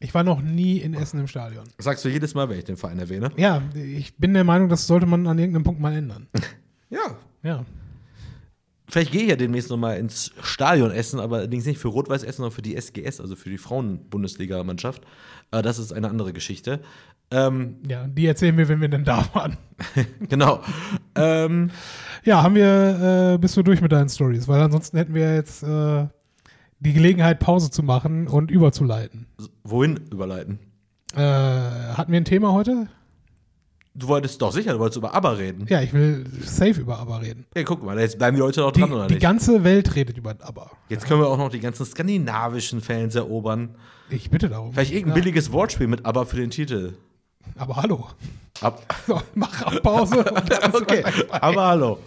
Ich war noch nie in Essen im Stadion. sagst du jedes Mal, wenn ich den Verein erwähne? Ja, ich bin der Meinung, das sollte man an irgendeinem Punkt mal ändern. *laughs* Ja, Ja. Vielleicht gehe ich ja demnächst nochmal ins Stadion essen, aber allerdings nicht für Rot-Weiß Essen, sondern für die SGS, also für die Frauen-Bundesliga-Mannschaft. Äh, das ist eine andere Geschichte. Ähm, Ja, die erzählen wir, wenn wir denn da waren. *laughs* genau. ähm, Ja, haben wir, äh, bist du durch mit deinen Stories, weil ansonsten hätten wir jetzt äh, die Gelegenheit, Pause zu machen und überzuleiten. wohin überleiten? Äh, hatten wir ein Thema heute? Du wolltest doch sicher, du wolltest über ABBA reden. Ja, ich will safe über ABBA reden. Ey, guck mal, jetzt bleiben die Leute noch Die, dran, oder die nicht? ganze Welt redet über ABBA. Jetzt können wir auch noch die ganzen skandinavischen Fans erobern. Ich bitte darum. Vielleicht irgendein Ja, billiges Wortspiel mit ABBA für den Titel. Aber hallo. Ab So, mach ab Pause. und dann ist *laughs* okay, aber hallo.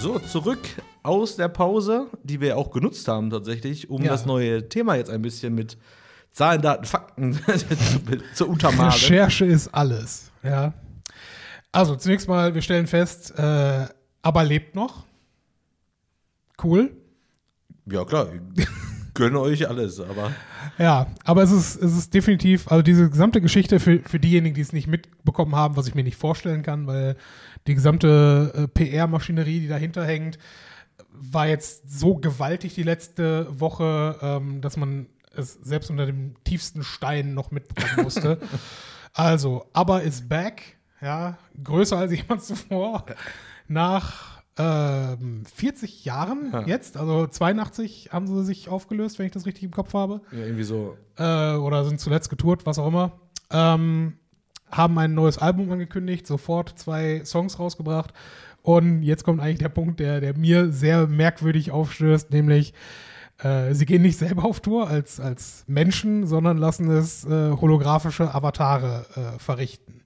So, zurück aus der Pause, die wir auch genutzt haben tatsächlich, um Ja. das neue Thema jetzt ein bisschen mit Zahlen, Daten, Fakten zu, *laughs* zu untermalen. Recherche ist alles. Ja. Also, zunächst mal, wir stellen fest, äh, ABBA lebt noch. Cool. Ja, klar, gönne euch alles, aber Ja, aber es ist, es ist definitiv, also diese gesamte Geschichte für, für diejenigen, die es nicht mitbekommen haben, was ich mir nicht vorstellen kann, weil die gesamte äh, PR-Maschinerie, die dahinter hängt, war jetzt so gewaltig die letzte Woche, ähm, dass man es selbst unter dem tiefsten Stein noch mitbekommen musste. *laughs* also, aber ist back, ja, größer als jemand zuvor, nach ähm, 40 Jahren Ja. jetzt, also 82 haben sie sich aufgelöst, wenn ich das richtig im Kopf habe ja, irgendwie so. äh, oder sind zuletzt getourt, was auch immer, ähm, haben ein neues Album angekündigt, sofort zwei Songs rausgebracht. Und jetzt kommt eigentlich der Punkt, der, der mir sehr merkwürdig aufstößt, nämlich äh, sie gehen nicht selber auf Tour als, als Menschen, sondern lassen es äh, holographische Avatare äh, verrichten,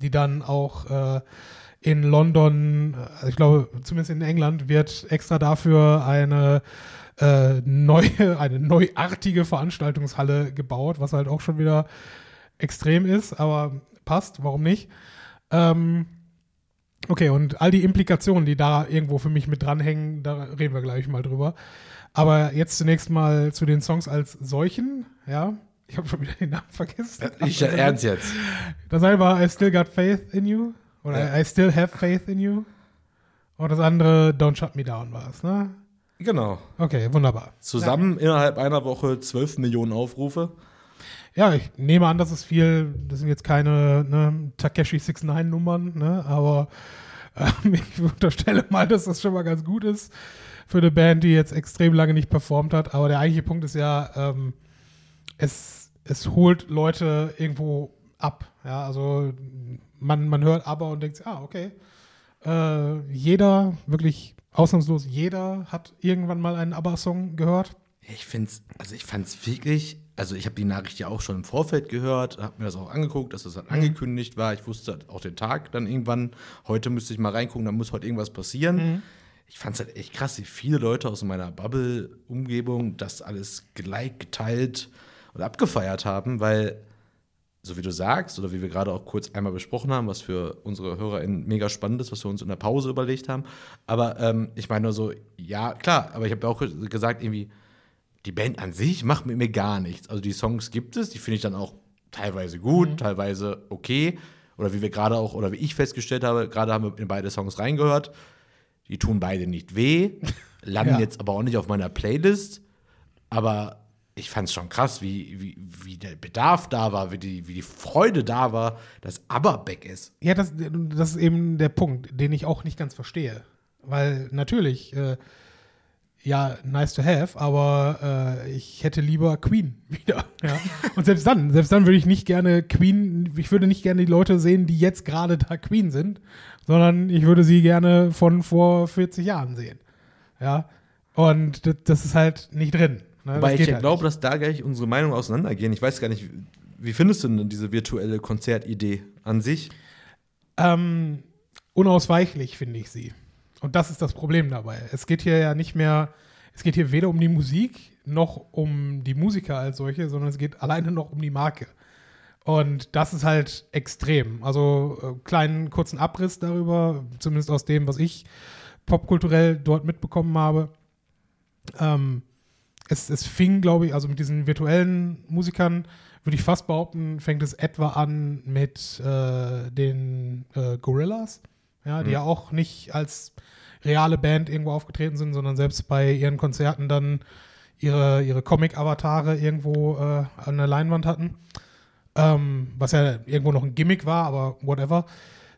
die dann auch äh, in London, also ich glaube, zumindest in England, wird extra dafür eine äh, neue, *laughs* eine neuartige Veranstaltungshalle gebaut, was halt auch schon wieder extrem ist, aber passt, warum nicht? Ähm, Okay, und all die Implikationen, die da irgendwo für mich mit dranhängen, da reden wir gleich mal drüber. Aber jetzt zunächst mal zu den Songs als solchen, ja. Ich habe schon wieder den Namen vergessen. Ich ernst jetzt. Das eine war I Still Got Faith in You oder Ja. I Still Have Faith in You. Und das andere Don't Shut Me Down war es, ne? Genau. Okay, wunderbar. Zusammen innerhalb einer Woche 12 Millionen Aufrufe. Ja, ich nehme an, das ist viel, das sind jetzt keine ne, Takeshi 69 Nummern, ne, aber ähm, *laughs* ich unterstelle mal, dass das schon mal ganz gut ist für eine Band, die jetzt extrem lange nicht performt hat. Aber der eigentliche Punkt ist ja, ähm, es, es holt Leute irgendwo ab. Ja, also man, man hört aber und denkt, ah, okay. Äh, jeder, wirklich ausnahmslos jeder hat irgendwann mal einen ABBA-Song gehört. Ich find's, also ich fand's wirklich, also ich habe die Nachricht ja auch schon im Vorfeld gehört, habe mir das auch angeguckt, dass das dann angekündigt war. Ich wusste auch den Tag dann irgendwann, heute müsste ich mal reingucken, da muss heute irgendwas passieren. Ich fand's halt echt krass, wie viele Leute aus meiner Bubble-Umgebung das alles geliked, geteilt und abgefeiert haben, weil, so wie du sagst, oder wie wir gerade auch kurz einmal besprochen haben, was für unsere HörerInnen mega spannend ist, was wir uns in der Pause überlegt haben. Aber ähm, ich meine nur so, ja, klar, aber ich habe ja auch gesagt, irgendwie, die Band an sich macht mit mir gar nichts. Also die Songs gibt es, die finde ich dann auch teilweise gut, teilweise okay. Oder wie wir gerade auch, oder wie ich festgestellt habe, gerade haben wir in beide Songs reingehört. Die tun beide nicht weh, landen *laughs* Ja. jetzt aber auch nicht auf meiner Playlist. Aber ich fand es schon krass, wie, wie, wie der Bedarf da war, wie die, wie die Freude da war, dass ABBA back ist. Ja, das, das ist eben der Punkt, den ich auch nicht ganz verstehe. Weil natürlich, äh, ja, nice to have, aber äh, ich hätte lieber Queen *laughs* wieder. Ja? Und selbst dann, selbst dann würde ich nicht gerne Queen, ich würde nicht gerne die Leute sehen, die jetzt gerade da Queen sind, sondern ich würde sie gerne von vor 40 Jahren sehen. Ja. Und das ist halt nicht drin. Ne? Das ich ja halt glaube, dass da gleich unsere Meinungen auseinandergehen. Ich weiß gar nicht, wie- wie findest du denn diese virtuelle Konzertidee an sich? Ähm, unausweichlich finde ich sie. Und das ist das Problem dabei. Es geht hier ja nicht mehr, es geht hier weder um die Musik noch um die Musiker als solche, sondern es geht alleine noch um die Marke. Und das ist halt extrem. Also äh, kleinen kurzen Abriss darüber, zumindest aus dem, was ich popkulturell dort mitbekommen habe. Ähm, es, es fing, glaube ich, also mit diesen virtuellen Musikern, würde ich fast behaupten, fängt es etwa an mit äh, den äh, Gorillas, ja, die ja auch nicht als reale Band irgendwo aufgetreten sind, sondern selbst bei ihren Konzerten dann ihre, ihre Comic-Avatare irgendwo äh, an der Leinwand hatten. Ähm, was ja irgendwo noch ein Gimmick war, aber whatever.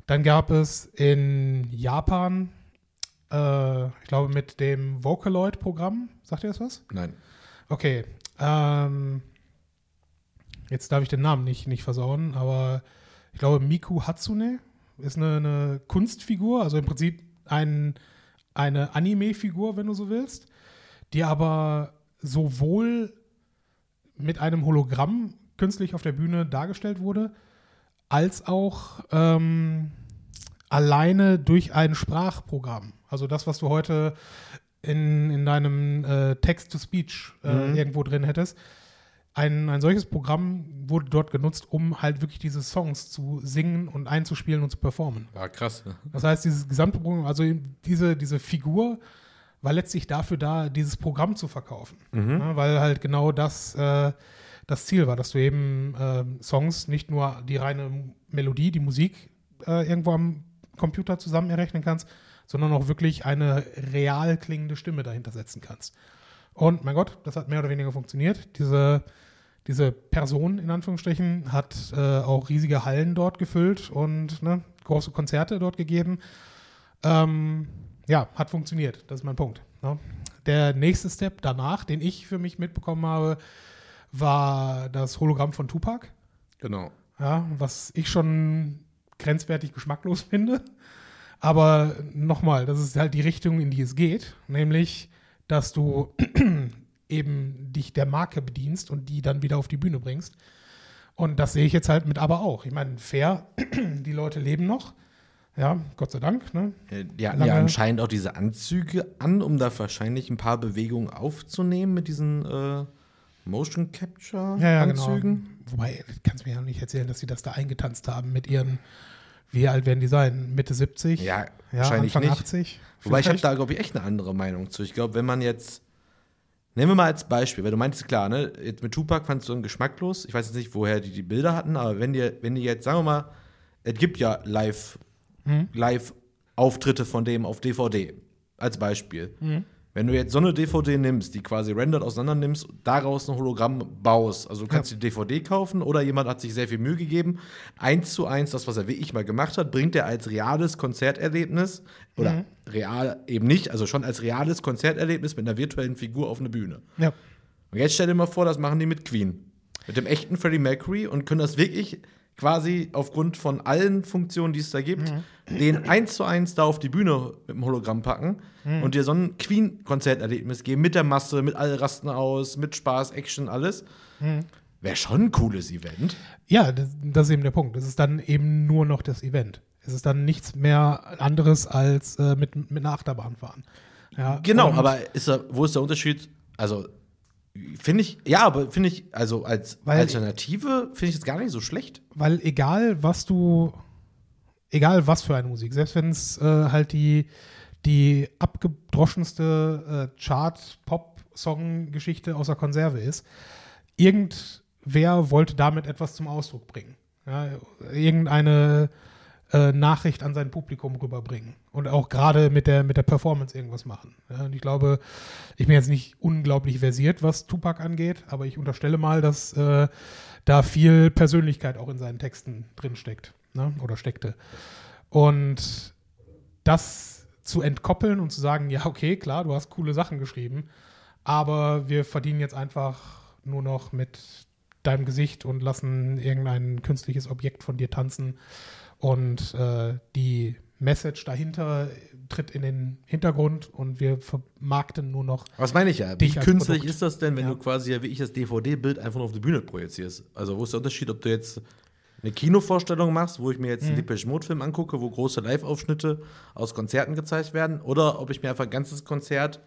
Dann gab es in Japan, äh, ich glaube, mit dem Vocaloid-Programm, sagt ihr das was? Nein. Okay. Ähm, jetzt darf ich den Namen nicht, nicht versauen, aber ich glaube, Miku Hatsune ist eine, eine Kunstfigur, also im Prinzip ein, eine Anime-Figur, wenn du so willst, die aber sowohl mit einem Hologramm künstlich auf der Bühne dargestellt wurde, als auch ähm, alleine durch ein Sprachprogramm. Also das, was du heute in, in deinem äh, Text-to-Speech äh, Mhm. irgendwo drin hättest. Ein, ein solches Programm wurde dort genutzt, um halt wirklich diese Songs zu singen und einzuspielen und zu performen. War krass. Ne? Das heißt, dieses gesamte Programm, also diese, diese Figur war letztlich dafür da, dieses Programm zu verkaufen. Ja, weil halt genau das äh, das Ziel war, dass du eben ähm, Songs nicht nur die reine Melodie, die Musik äh, irgendwo am Computer zusammen errechnen kannst, sondern auch wirklich eine real klingende Stimme dahinter setzen kannst. Und mein Gott, das hat mehr oder weniger funktioniert. Diese, diese Person in Anführungsstrichen hat äh, auch riesige Hallen dort gefüllt und ne, große Konzerte dort gegeben. Ähm, ja, hat funktioniert. Das ist mein Punkt. Ne? Der nächste Step danach, den ich für mich mitbekommen habe, war das Hologramm von Tupac. Genau. Ja, was ich schon grenzwertig geschmacklos *laughs* finde. Aber nochmal, das ist halt die Richtung, in die es geht. Nämlich, dass du *clears throat* eben dich der Marke bedienst und die dann wieder auf die Bühne bringst. Und das sehe ich jetzt halt mit aber auch. Ich meine, fair, *clears throat* die Leute leben noch. Ja, Gott sei Dank. Ne? Äh, Die hatten Lange- ja anscheinend auch diese Anzüge an, um da wahrscheinlich ein paar Bewegungen aufzunehmen mit diesen äh, Motion Capture Ja, ja, genau. Anzügen. Wobei, du kannst mir ja nicht erzählen, dass sie das da eingetanzt haben mit ihren Wie alt werden die sein? Mitte 70? Ja, ja wahrscheinlich Anfang nicht. 80? Wobei ich habe da, glaube ich, echt eine andere Meinung zu. Ich glaube, wenn man jetzt. Nehmen wir mal als Beispiel, weil du meintest, klar, ne, jetzt mit Tupac fandst du einen geschmacklos. Ich weiß jetzt nicht, woher die die Bilder hatten, aber wenn dir, wenn die jetzt, sagen wir mal, es gibt ja live, Mhm. Live-Auftritte von dem auf DVD, als Beispiel. Mhm. Wenn du jetzt so eine DVD nimmst, die quasi rendert auseinander nimmst, daraus ein Hologramm baust, also du kannst die DVD kaufen oder jemand hat sich sehr viel Mühe gegeben, eins zu eins, das, was er wie ich mal gemacht hat, bringt er als reales Konzerterlebnis oder Mhm. real eben nicht, also schon als reales Konzerterlebnis mit einer virtuellen Figur auf eine Bühne. Ja. Und jetzt stell dir mal vor, das machen die mit Queen. Mit dem echten Freddie Mercury und können das wirklich quasi aufgrund von allen Funktionen, die es da gibt, den eins zu eins da auf die Bühne mit dem Hologramm packen und dir so ein Queen-Konzerterlebnis geben mit der Masse, mit alle rasten aus, mit Spaß, Action, alles. Wäre schon ein cooles Event. Ja, das, das ist eben der Punkt. Es ist dann eben nur noch das Event. Es ist dann nichts mehr anderes als äh, mit, mit einer Achterbahn fahren. Ja, Genau, aber ist da, wo ist der Unterschied? Also, finde ich, ja, aber finde ich, also als Weil- Alternative finde ich es gar nicht so schlecht. Weil egal, was du, egal was für eine Musik, selbst wenn es äh, halt die, die abgedroschenste äh, Chart-Pop-Song-Geschichte aus der Konserve ist, irgendwer wollte damit etwas zum Ausdruck bringen. Ja, irgendeine äh, Nachricht an sein Publikum rüberbringen und auch gerade mit der, mit der Performance irgendwas machen. Ja, und ich glaube, ich bin jetzt nicht unglaublich versiert, was Tupac angeht, aber ich unterstelle mal, dass äh, da viel Persönlichkeit auch in seinen Texten drin steckt ne? oder steckte. Und das zu entkoppeln und zu sagen, ja, okay, klar, du hast coole Sachen geschrieben, aber wir verdienen jetzt einfach nur noch mit deinem Gesicht und lassen irgendein künstliches Objekt von dir tanzen und äh, die Message dahinter tritt in den Hintergrund und wir vermarkten nur noch. Was meine ich ja? Wie künstlich Produkt. ist das denn, wenn Ja. du quasi ja wie ich das DVD-Bild einfach nur auf die Bühne projizierst? Also, wo ist der Unterschied, ob du jetzt eine Kinovorstellung machst, wo ich mir jetzt einen Depeche Mode-Film angucke, wo große Live-Aufschnitte aus Konzerten gezeigt werden, oder ob ich mir einfach ein ganzes Konzert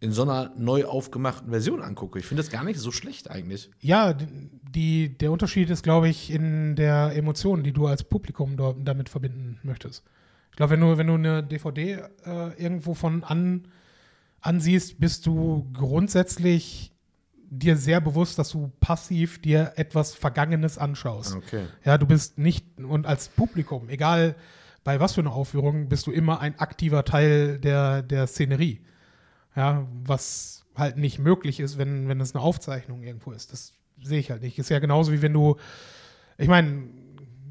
in so einer neu aufgemachten Version angucke. Ich finde das gar nicht so schlecht eigentlich. Ja, die, der Unterschied ist, glaube ich, in der Emotion, die du als Publikum dort damit verbinden möchtest. Ich glaube, wenn du, wenn du eine DVD äh, irgendwo von an, ansiehst, bist du grundsätzlich dir sehr bewusst, dass du passiv dir etwas Vergangenes anschaust. Okay. Ja, du bist nicht, und als Publikum, egal bei was für einer Aufführung, bist du immer ein aktiver Teil der, der Szenerie. Ja, was halt nicht möglich ist, wenn, wenn es eine Aufzeichnung irgendwo ist. Das sehe ich halt nicht. Ist ja genauso wie wenn du, ich meine,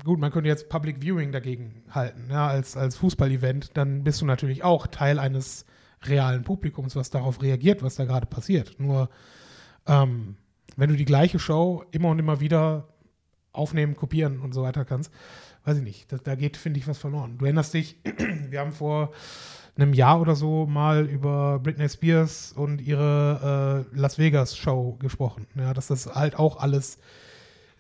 gut, man könnte jetzt Public Viewing dagegen halten, ja, als, als Fußball-Event, dann bist du natürlich auch Teil eines realen Publikums, was darauf reagiert, was da gerade passiert. Nur, ähm, wenn du die gleiche Show immer und immer wieder aufnehmen, kopieren und so weiter kannst, weiß ich nicht, da, da geht, finde ich, was verloren. Du erinnerst dich, *clears throat* wir haben vor einem Jahr oder so mal über Britney Spears und ihre äh, Las Vegas Show gesprochen. Ja, dass das halt auch alles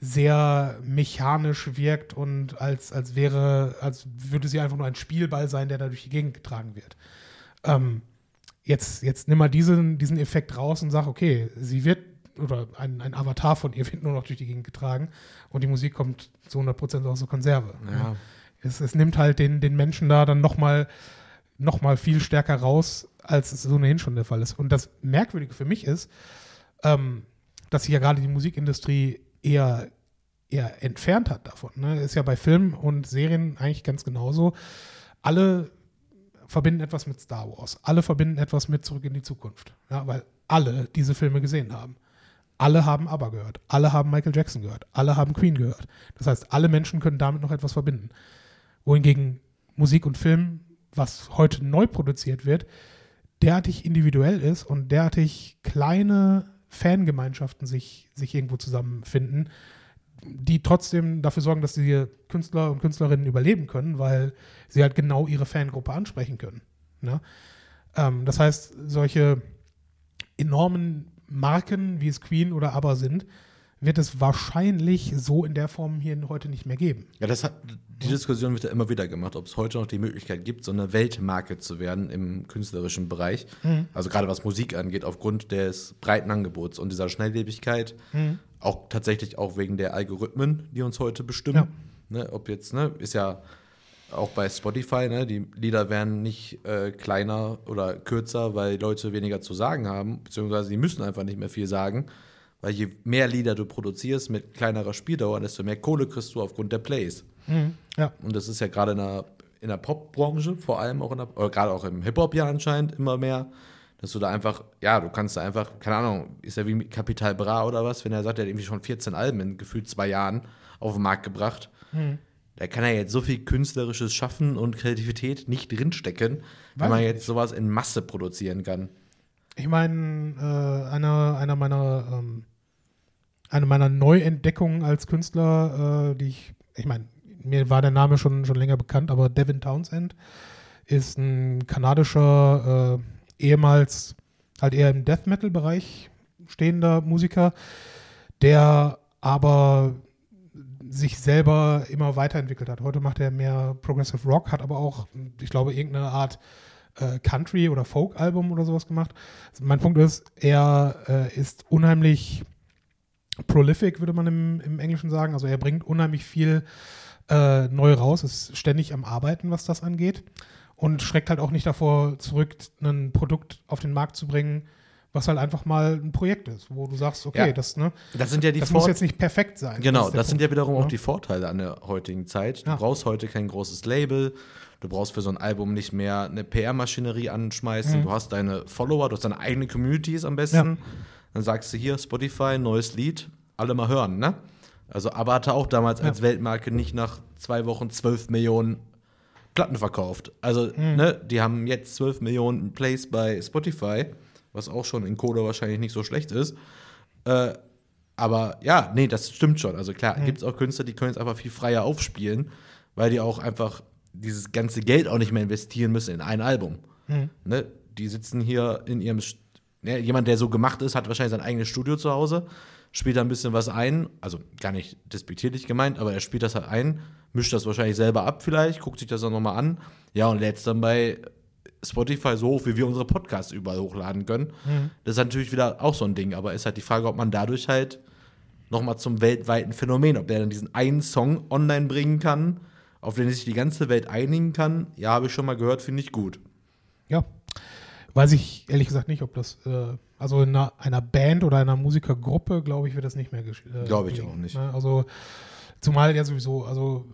sehr mechanisch wirkt und als, als wäre, als würde sie einfach nur ein Spielball sein, der da durch die Gegend getragen wird. Ähm, jetzt, jetzt nimm mal diesen, diesen Effekt raus und sag, okay, sie wird, oder ein, ein Avatar von ihr *laughs* wird nur noch durch die Gegend getragen und die Musik kommt zu 100% aus der Konserve. Ja. Es, es nimmt halt den, den Menschen da dann nochmal noch mal viel stärker raus, als es ohnehin schon der Fall ist. Und das Merkwürdige für mich ist, ähm, dass sich ja gerade die Musikindustrie eher, eher entfernt hat davon. Ne? Ist ja bei Filmen und Serien eigentlich ganz genauso. Alle verbinden etwas mit Star Wars. Alle verbinden etwas mit Zurück in die Zukunft. Ja, weil alle diese Filme gesehen haben. Alle haben ABBA gehört. Alle haben Michael Jackson gehört. Alle haben Queen gehört. Das heißt, alle Menschen können damit noch etwas verbinden. Wohingegen Musik und Film, was heute neu produziert wird, derartig individuell ist und derartig kleine Fangemeinschaften sich, sich irgendwo zusammenfinden, die trotzdem dafür sorgen, dass die Künstler und Künstlerinnen überleben können, weil sie halt genau ihre Fangruppe ansprechen können. Ne? Ähm, das heißt, solche enormen Marken, wie es Queen oder ABBA sind, wird es wahrscheinlich so in der Form hier heute nicht mehr geben. Ja, das hat, die Diskussion wird ja immer wieder gemacht, ob es heute noch die Möglichkeit gibt, so eine Weltmarke zu werden im künstlerischen Bereich. Also gerade was Musik angeht, aufgrund des breiten Angebots und dieser Schnelllebigkeit. Auch tatsächlich auch wegen der Algorithmen, die uns heute bestimmen. Ne, ob jetzt, ne, ist ja auch bei Spotify, ne, die Lieder werden nicht äh, kleiner oder kürzer, weil Leute weniger zu sagen haben, beziehungsweise die müssen einfach nicht mehr viel sagen, weil je mehr Lieder du produzierst mit kleinerer Spieldauer, desto mehr Kohle kriegst du aufgrund der Plays. Mhm. Ja. Und das ist ja gerade in der, in der Pop-Branche, vor allem auch in der, oder gerade auch im Hip-Hop ja anscheinend immer mehr, dass du da einfach, ja, du kannst da einfach, keine Ahnung, ist ja wie Capital Bra oder was, wenn er sagt, er hat irgendwie schon 14 Alben in gefühlt zwei Jahren auf den Markt gebracht. Da kann er jetzt so viel künstlerisches Schaffen und Kreativität nicht drinstecken, wenn man jetzt sowas in Masse produzieren kann. Ich meine, äh, einer, einer meiner ähm, eine meiner Neuentdeckungen als Künstler, äh, die ich, ich meine, mir war der Name schon, schon länger bekannt, aber Devin Townsend ist ein kanadischer, äh, ehemals halt eher im Death Metal-Bereich stehender Musiker, der aber sich selber immer weiterentwickelt hat. Heute macht er mehr Progressive Rock, hat aber auch, ich glaube, irgendeine Art äh, Country- oder Folk-Album oder sowas gemacht. Also mein Punkt ist, er äh, ist unheimlich prolific, würde man im, im Englischen sagen. Also er bringt unheimlich viel äh, neu raus, ist ständig am Arbeiten, was das angeht. Und schreckt halt auch nicht davor zurück, ein Produkt auf den Markt zu bringen, was halt einfach mal ein Projekt ist, wo du sagst, okay, Ja. das, ne, Das sind ja die das muss jetzt nicht perfekt sein. Genau, der das sind ja wiederum ne? auch die Vorteile an der heutigen Zeit. Du Ja. brauchst heute kein großes Label. Du brauchst für so ein Album nicht mehr eine PR-Maschinerie anschmeißen. Mhm. Du hast deine Follower, du hast deine eigene Communities am besten. Dann sagst du hier, Spotify, neues Lied, alle mal hören, ne? Also ABBA hatte auch damals Ja. als Weltmarke nicht nach zwei Wochen 12 Millionen Platten verkauft. Also, Mhm. ne, die haben jetzt 12 Millionen Plays bei Spotify, was auch schon in Kohle wahrscheinlich nicht so schlecht ist. Äh, aber ja, nee, das stimmt schon. Also klar, Mhm. gibt es auch Künstler, die können jetzt einfach viel freier aufspielen, weil die auch einfach dieses ganze Geld auch nicht mehr investieren müssen in ein Album. Mhm. Ne? Die sitzen hier in ihrem. Ne, jemand, der so gemacht ist, hat wahrscheinlich sein eigenes Studio zu Hause, spielt da ein bisschen was ein. Also gar nicht despektierlich gemeint, aber er spielt das halt ein, mischt das wahrscheinlich selber ab, vielleicht, guckt sich das dann nochmal an. Ja, und lädt es dann bei Spotify so hoch, wie wir unsere Podcasts überall hochladen können. Mhm. Das ist natürlich wieder auch so ein Ding, aber ist halt die Frage, ob man dadurch halt nochmal zum weltweiten Phänomen, ob der dann diesen einen Song online bringen kann, auf den sich die ganze Welt einigen kann. Ja, habe ich schon mal gehört, finde ich gut. Ja. Weiß ich ehrlich gesagt nicht, ob das, äh, also in einer, einer Band oder einer Musikergruppe, glaube ich, wird das nicht mehr geschehen. Äh, Glaube ich auch nicht. Ne? Also, zumal ja sowieso, also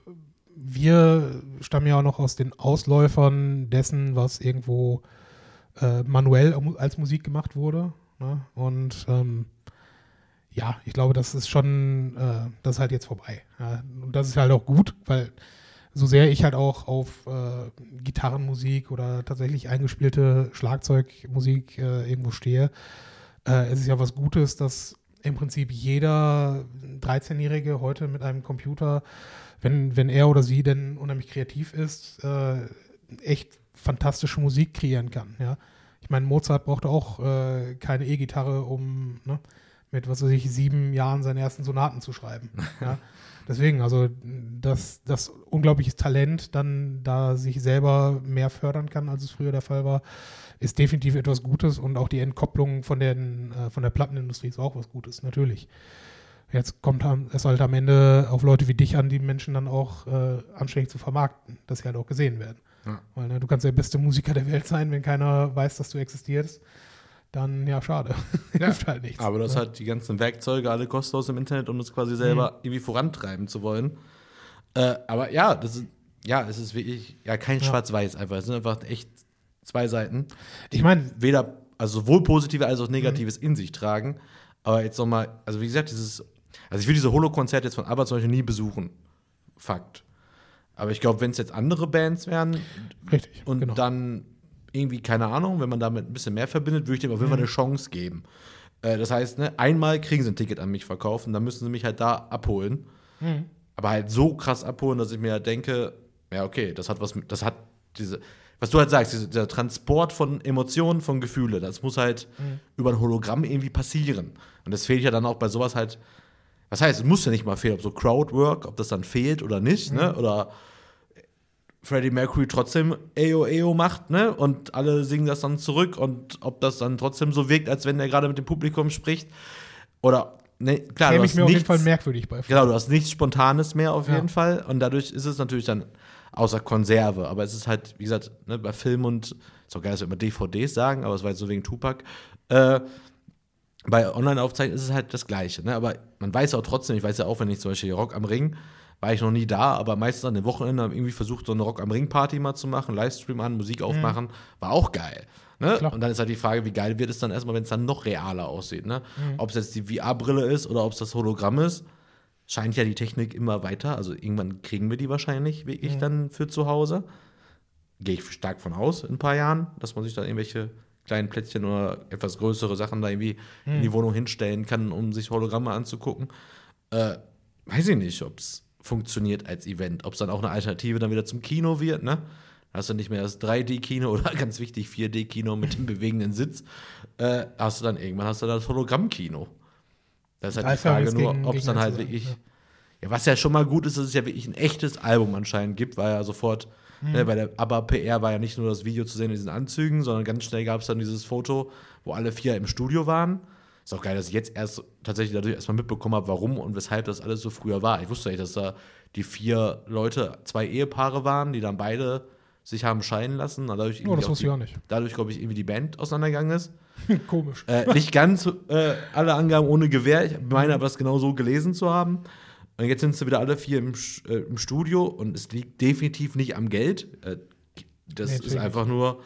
wir stammen ja auch noch aus den Ausläufern dessen, was irgendwo äh, manuell als Musik gemacht wurde. Ne? Und ähm, ja, ich glaube, das ist schon, äh, das ist halt jetzt vorbei. Ja? Und das ist halt auch gut, weil so sehr ich halt auch auf äh, Gitarrenmusik oder tatsächlich eingespielte Schlagzeugmusik äh, irgendwo stehe, äh, es ist ja was Gutes, dass im Prinzip jeder 13-Jährige heute mit einem Computer, wenn, wenn er oder sie denn unheimlich kreativ ist, äh, echt fantastische Musik kreieren kann. Ja? Ich meine, Mozart brauchte auch äh, keine E-Gitarre, um ne, mit, was weiß ich, sieben Jahren seine ersten Sonaten zu schreiben. *laughs* ja? Deswegen, also dass das unglaubliches Talent dann da sich selber mehr fördern kann, als es früher der Fall war, ist definitiv etwas Gutes und auch die Entkopplung von, den, äh, von der Plattenindustrie ist auch was Gutes, natürlich. Jetzt kommt es halt am Ende auf Leute wie dich an, die Menschen dann auch äh, anständig zu vermarkten, dass sie halt auch gesehen werden. Ja. Weil ne, du kannst der beste Musiker der Welt sein, wenn keiner weiß, dass du existierst, dann ja, schade. *laughs* Hilft halt nichts. Aber das ne? hat die ganzen Werkzeuge alle kostenlos im Internet, um das quasi selber irgendwie vorantreiben zu wollen. Äh, aber ja, das ist, ja, es ist wirklich, ja, kein Ja. Schwarz-Weiß einfach. Es sind einfach echt zwei Seiten. Ich meine, Weder, also sowohl positive als auch negatives in sich tragen. Aber jetzt nochmal, also wie gesagt, dieses, also ich will diese Holo-Konzerte jetzt von ABBA zum Beispiel nie besuchen. Fakt. Aber ich glaube, wenn es jetzt andere Bands wären, richtig. und genau. dann irgendwie, keine Ahnung, wenn man damit ein bisschen mehr verbindet, würde ich dem auf jeden Fall eine Chance geben. Äh, das heißt, ne, einmal kriegen sie ein Ticket an mich verkauft und dann müssen sie mich halt da abholen. Mhm. Aber halt so krass abholen, dass ich mir halt denke, ja, okay, das hat was das hat diese, was du halt sagst, diese, der Transport von Emotionen, von Gefühle, das muss halt über ein Hologramm irgendwie passieren. Und das fehlt ja dann auch bei sowas halt, was heißt, es muss ja nicht mal fehlen, ob so Crowdwork, ob das dann fehlt oder nicht, ne? Oder Freddie Mercury trotzdem Eo Eo macht, ne? Und alle singen das dann zurück und ob das dann trotzdem so wirkt, als wenn er gerade mit dem Publikum spricht. Oder, ne, klar, du Käme ich hast mir auf jeden Fall merkwürdig bei. genau, du hast nichts Spontanes mehr auf Ja. jeden Fall. Und dadurch ist es natürlich dann außer Konserve. Aber es ist halt, wie gesagt, ne, bei Film und, ist auch geil, dass wir immer DVDs sagen, aber es war jetzt so wegen Tupac. Äh, bei Online-Aufzeichnungen ist es halt das Gleiche. Ne? Aber man weiß auch trotzdem, ich weiß ja auch, wenn ich zum Beispiel Rock am Ring, war ich noch nie da, aber meistens an den Wochenenden haben irgendwie versucht, so eine Rock am Ring-Party mal zu machen, Livestream an, Musik aufmachen, war auch geil. Ne? Und dann ist halt die Frage, wie geil wird es dann erstmal, wenn es dann noch realer aussieht. Ne? Ob es jetzt die VR-Brille ist oder ob es das Hologramm ist, scheint ja die Technik immer weiter. Also irgendwann kriegen wir die wahrscheinlich wirklich dann für zu Hause. Gehe ich stark von aus in ein paar Jahren, dass man sich da irgendwelche kleinen Plättchen oder etwas größere Sachen da irgendwie in die Wohnung hinstellen kann, um sich Hologramme anzugucken. Äh, weiß ich nicht, ob es funktioniert als Event, ob es dann auch eine Alternative dann wieder zum Kino wird, ne? Hast du nicht mehr das 3D-Kino oder *laughs* ganz wichtig 4D-Kino mit dem bewegenden Sitz, äh, hast du dann irgendwann hast du dann das Hologramm-Kino. Das ist halt die Frage nur, ob es dann halt wirklich. ja. Ja, was ja schon mal gut ist, dass es ja wirklich ein echtes Album anscheinend gibt, weil ja sofort ne, bei der ABBA PR war ja nicht nur das Video zu sehen in diesen Anzügen, sondern ganz schnell gab es dann dieses Foto, wo alle vier im Studio waren. Ist auch geil, dass ich jetzt erst tatsächlich dadurch erstmal mitbekommen habe, warum und weshalb das alles so früher war. Ich wusste nicht, dass da die vier Leute, zwei Ehepaare waren, die dann beide sich haben scheiden lassen. Und dadurch Oh, das wusste ich auch nicht. Dadurch, glaube ich, irgendwie die Band auseinandergegangen ist. *laughs* Komisch. Äh, nicht ganz äh, alle Angaben ohne Gewehr. Ich meine aber, das genau so gelesen zu haben. Und jetzt sind sie wieder alle vier im, äh, im Studio und es liegt definitiv nicht am Geld. Äh, das Nee, ist einfach nur,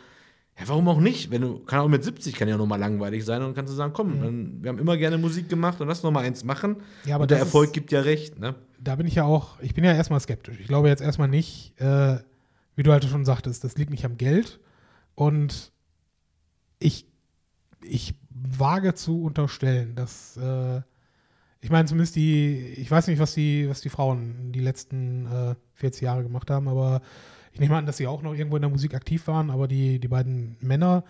ja, warum auch nicht? Wenn du, kann auch mit 70 kann ja nur mal langweilig sein und dann kannst du sagen, komm, dann, wir haben immer gerne Musik gemacht und lass noch mal eins machen. Ja, aber und der Erfolg ist- gibt ja recht, ne? da bin ich ja auch, ich bin ja erstmal skeptisch. Ich glaube jetzt erstmal nicht, äh, wie du halt schon sagtest, das liegt nicht am Geld. Und ich, ich wage zu unterstellen, dass, äh, ich meine, zumindest die, ich weiß nicht, was die, was die Frauen die letzten äh, 40 Jahre gemacht haben, aber ich nehme an, dass sie auch noch irgendwo in der Musik aktiv waren, aber die, die beiden Männer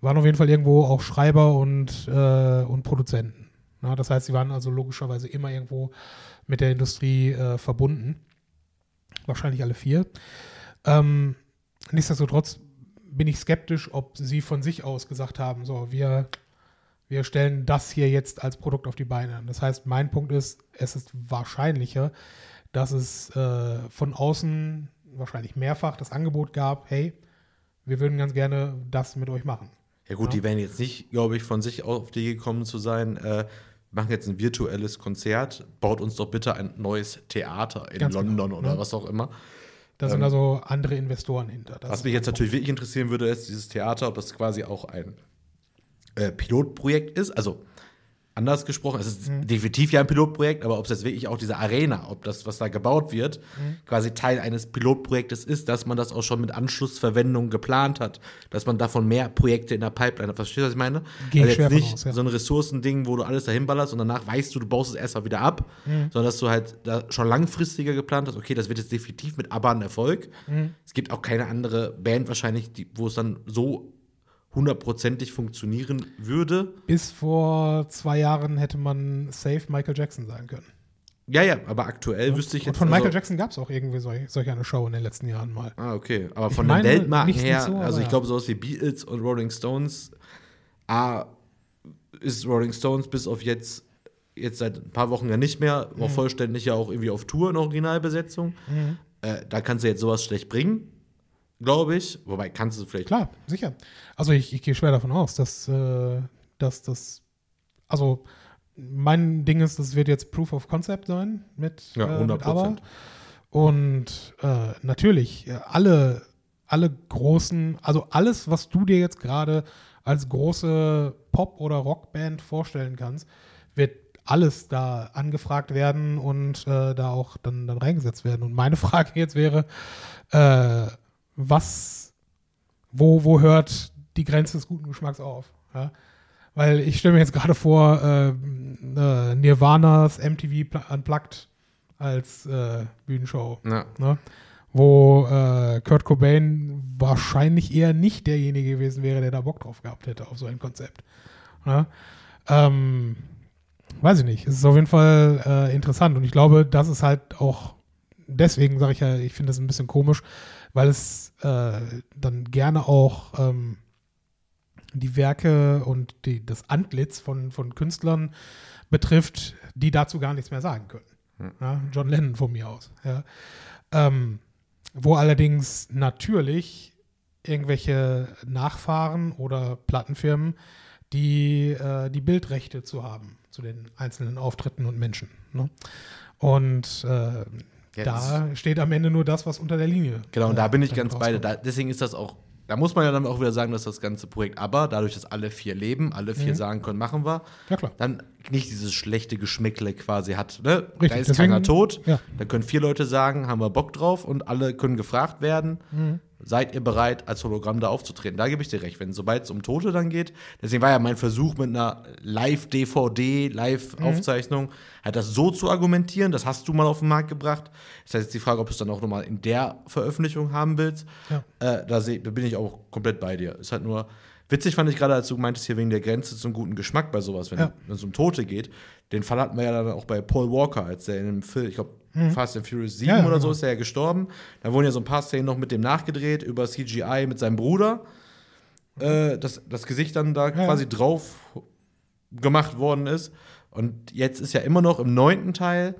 waren auf jeden Fall irgendwo auch Schreiber und, äh, und Produzenten. Na, das heißt, sie waren also logischerweise immer irgendwo mit der Industrie äh, verbunden. Wahrscheinlich alle vier. Ähm, nichtsdestotrotz bin ich skeptisch, ob sie von sich aus gesagt haben, so, wir, wir stellen das hier jetzt als Produkt auf die Beine. Das heißt, mein Punkt ist, es ist wahrscheinlicher, dass es äh, von außen wahrscheinlich mehrfach das Angebot gab, hey, wir würden ganz gerne das mit euch machen. Ja gut, Ja. die werden jetzt nicht, glaube ich, von sich auf die gekommen zu sein, äh, wir machen jetzt ein virtuelles Konzert, baut uns doch bitte ein neues Theater in Ganz genau, London oder ne? was auch immer. Da sind Ähm, also andere Investoren hinter. Das Was mich jetzt natürlich wirklich interessieren würde, ist dieses Theater, ob das quasi auch ein äh, Pilotprojekt ist. Also anders gesprochen, es ist Mhm. definitiv ja ein Pilotprojekt, aber ob es jetzt wirklich auch diese Arena, ob das, was da gebaut wird, Mhm. quasi Teil eines Pilotprojektes ist, dass man das auch schon mit Anschlussverwendung geplant hat, dass man davon mehr Projekte in der Pipeline hat. Verstehst du, was ich meine? Ich Also jetzt nicht aus, ja. so ein Ressourcending, wo du alles dahin ballerst und danach weißt du, du baust es erstmal wieder ab, Mhm. sondern dass du halt da schon langfristiger geplant hast, okay, das wird jetzt definitiv mit ABBA ein Erfolg. Mhm. Es gibt auch keine andere Band wahrscheinlich, die, wo es dann so hundertprozentig funktionieren würde. Bis vor zwei Jahren hätte man safe Michael Jackson sagen können. Ja, ja, aber aktuell wüsste ich Und jetzt von Michael also, Jackson gab es auch irgendwie solch, solch eine Show in den letzten Jahren mal. Ah, okay. Aber von den Weltmarken nicht- nicht her, so, also ich ja. glaube, sowas wie Beatles und Rolling Stones, A, ist Rolling Stones bis auf jetzt, jetzt seit ein paar Wochen ja nicht mehr, Mhm. war vollständig ja auch irgendwie auf Tour in Originalbesetzung. Äh, da kannst du jetzt sowas schlecht bringen, glaube ich. Wobei kannst du vielleicht. Klar, sicher. Also ich, ich gehe schwer davon aus, dass, äh, dass das, also mein Ding ist, das wird jetzt Proof of Concept sein mit, Ja, äh, mit 100%. ABBA. Und äh, natürlich, äh, alle, alle großen, also alles, was du dir jetzt gerade als große Pop- oder Rockband vorstellen kannst, wird alles da angefragt werden und äh, da auch dann, dann reingesetzt werden. Und meine *laughs* Frage jetzt wäre, äh, was, wo, wo hört die Grenze des guten Geschmacks auf? Ja? Weil ich stelle mir jetzt gerade vor, äh, äh, Nirvanas MTV Unplugged als äh, Bühnenshow, Ja. ne? wo äh, Kurt Cobain wahrscheinlich eher nicht derjenige gewesen wäre, der da Bock drauf gehabt hätte auf so ein Konzept. Ne? Ähm, weiß ich nicht. Es ist auf jeden Fall äh, interessant und ich glaube, das ist halt auch deswegen sage ich ja, ich finde das ein bisschen komisch, weil es äh, dann gerne auch ähm, die Werke und die, das Antlitz von, von Künstlern betrifft, die dazu gar nichts mehr sagen können. Ja, John Lennon von mir aus. Ja. Ähm, wo allerdings natürlich irgendwelche Nachfahren oder Plattenfirmen die, äh, die Bildrechte zu haben zu den einzelnen Auftritten und Menschen. Ne? Und äh, da steht am Ende nur das, was unter der Linie. Genau, und da bin ich ganz bei dir. deswegen ist das auch, da muss man ja dann auch wieder sagen, dass das ganze Projekt aber, dadurch, dass alle vier leben, alle vier Mhm. sagen können, machen wir, Ja, dann nicht dieses schlechte Geschmäckle quasi hat. Ne? Richtig, da ist deswegen- keiner tot, ja. da können vier Leute sagen, haben wir Bock drauf und alle können gefragt werden, Mhm. Seid ihr bereit, als Hologramm da aufzutreten? Da gebe ich dir recht, wenn sobald es um Tote dann geht, deswegen war ja mein Versuch mit einer Live-DVD, Live-Aufzeichnung, halt das so zu argumentieren, das hast du mal auf den Markt gebracht. Das heißt jetzt die Frage, ob du es dann auch nochmal in der Veröffentlichung haben willst. Ja. Äh, da, seh, da bin ich auch komplett bei dir. Ist halt nur, witzig fand ich gerade, als du meintest hier wegen der Grenze zum guten Geschmack bei sowas, wenn Ja. es um Tote geht. Den Fall hatten wir ja dann auch bei Paul Walker, als der in dem Film, ich glaube, Fast and Furious 7 Mhm. Ja, oder so genau. ist er ja gestorben. Da wurden ja so ein paar Szenen noch mit dem nachgedreht über CGI mit seinem Bruder. Äh, das, das Gesicht dann da Mhm. ja. quasi drauf gemacht worden ist. Und jetzt ist ja immer noch im neunten Teil,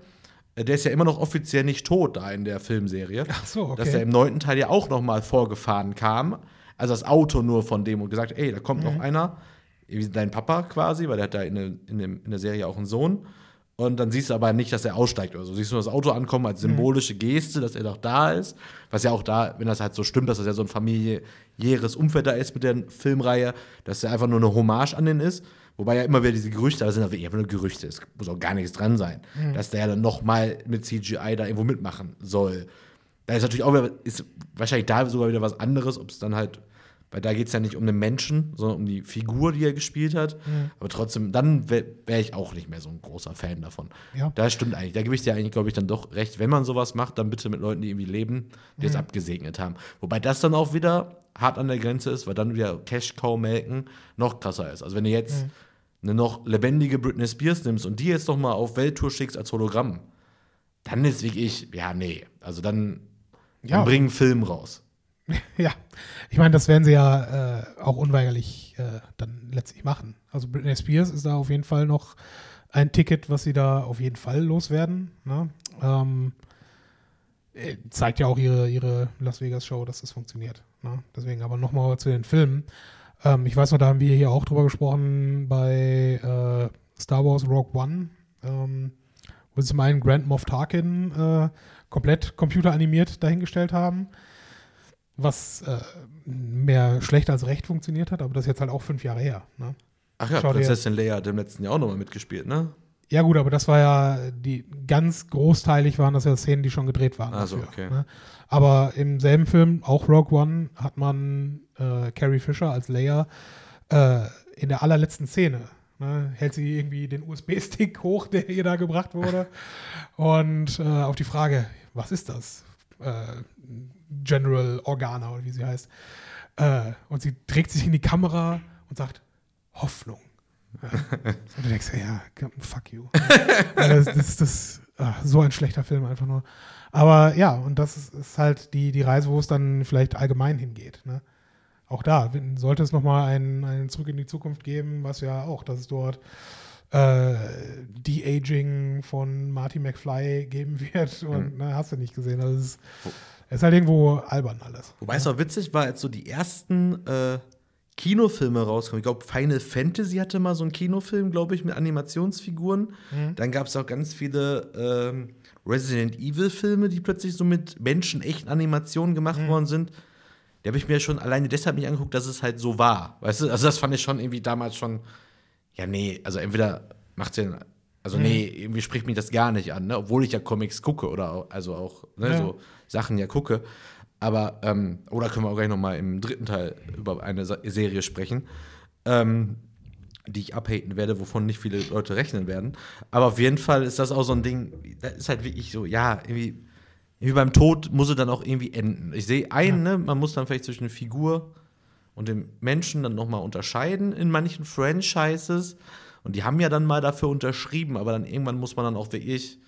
äh, der ist ja immer noch offiziell nicht tot da in der Filmserie. Ach so, okay. Dass er im neunten Teil ja auch noch mal vorgefahren kam. Also das Auto nur von dem und gesagt, ey, da kommt Mhm. noch einer, wie dein Papa quasi, weil der hat da in, der- in, dem, in der Serie auch einen Sohn. Und dann siehst du aber nicht, dass er aussteigt oder so. Siehst du das Auto ankommen als symbolische Geste, dass er doch da ist. Was ja auch da, wenn das halt so stimmt, dass das ja so ein familiäres Umfeld da ist mit der Filmreihe, dass er einfach nur eine Hommage an den ist. Wobei ja immer wieder diese Gerüchte, das sind einfach nur Gerüchte, es muss auch gar nichts dran sein, dass der ja dann noch mal mit CGI da irgendwo mitmachen soll. Da ist natürlich auch wieder, ist wahrscheinlich da sogar wieder was anderes, ob es dann halt, weil da geht es ja nicht um den Menschen, sondern um die Figur, die er gespielt hat. Aber trotzdem, dann wäre wär ich auch nicht mehr so ein großer Fan davon. Ja. Das stimmt eigentlich. Da gebe ich dir eigentlich, glaube ich, dann doch recht. Wenn man sowas macht, dann bitte mit Leuten, die irgendwie leben, die es abgesegnet haben. Wobei das dann auch wieder hart an der Grenze ist, weil dann wieder Cash-Cow melken noch krasser ist. Also wenn du jetzt eine noch lebendige Britney Spears nimmst und die jetzt noch mal auf Welttour schickst als Hologramm, dann ist wirklich, ja, nee. Also dann, Ja. dann bring einen Film raus. *laughs* Ja, ich meine, das werden sie ja äh, auch unweigerlich äh, dann letztlich machen. Also Britney Spears ist da auf jeden Fall noch ein Ticket, was sie da auf jeden Fall loswerden. Ne? Ähm, äh, zeigt ja auch ihre, ihre Las Vegas Show, dass das funktioniert. Ne? Deswegen aber nochmal zu den Filmen. Ähm, ich weiß noch, da haben wir hier auch drüber gesprochen bei äh, Star Wars Rogue One, ähm, wo sie zum einen Grand Moff Tarkin äh, komplett computeranimiert dahingestellt haben was äh, mehr schlecht als recht funktioniert hat, aber das ist jetzt halt auch fünf Jahre her. Ne? Ach ja, Schau Prinzessin Leia hat im letzten Jahr auch noch mal mitgespielt, ne? Ja gut, aber das war ja, die ganz großteilig waren das ja Szenen, die schon gedreht waren. Ach so, dafür, okay. Ne? Aber im selben Film, auch Rogue One, hat man äh, Carrie Fisher als Leia äh, in der allerletzten Szene. Ne, hält sie irgendwie den USB-Stick *laughs* hoch, der ihr da gebracht wurde. *laughs* Und äh, auf die Frage, was ist das? Äh, General Organa oder wie sie heißt. Äh, und sie trägt sich in die Kamera und sagt, Hoffnung. Ja. *laughs* Und du denkst, ja, fuck you. *laughs* das, das ist das, ah, so ein schlechter Film einfach nur. Aber ja, und das ist, ist halt die, die Reise, wo es dann vielleicht allgemein hingeht. Ne? Auch da sollte es nochmal einen, einen Zurück in die Zukunft geben, was ja auch, dass es dort äh, De-Aging von Marty McFly geben *laughs* wird. Und na, hast du nicht gesehen. Also es ist, es ist halt irgendwo albern alles. Wobei es auch witzig war, als so die ersten äh, Kinofilme rauskommen. Ich glaube, Final Fantasy hatte mal so einen Kinofilm, glaube ich, mit Animationsfiguren. Dann gab es auch ganz viele ähm, Resident Evil-Filme, die plötzlich so mit menschenechten Animationen gemacht worden sind. Die habe ich mir schon alleine deshalb nicht angeguckt, dass es halt so war. Weißt du, also das fand ich schon irgendwie damals schon, ja, nee, also entweder macht ja, also nee, irgendwie spricht mich das gar nicht an, ne? obwohl ich ja Comics gucke oder auch, also auch ne, Ja. so Sachen ja gucke. Aber, ähm, oder können wir auch gleich noch mal im dritten Teil über eine Serie sprechen, ähm, die ich abhaten werde, wovon nicht viele Leute rechnen werden. Aber auf jeden Fall ist das auch so ein Ding, das ist halt wirklich so, ja, irgendwie, irgendwie beim Tod muss es dann auch irgendwie enden. Ich sehe ein, ne, man muss dann vielleicht zwischen Figur und dem Menschen dann noch mal unterscheiden in manchen Franchises. Und die haben ja dann mal dafür unterschrieben, aber dann irgendwann muss man dann auch wirklich,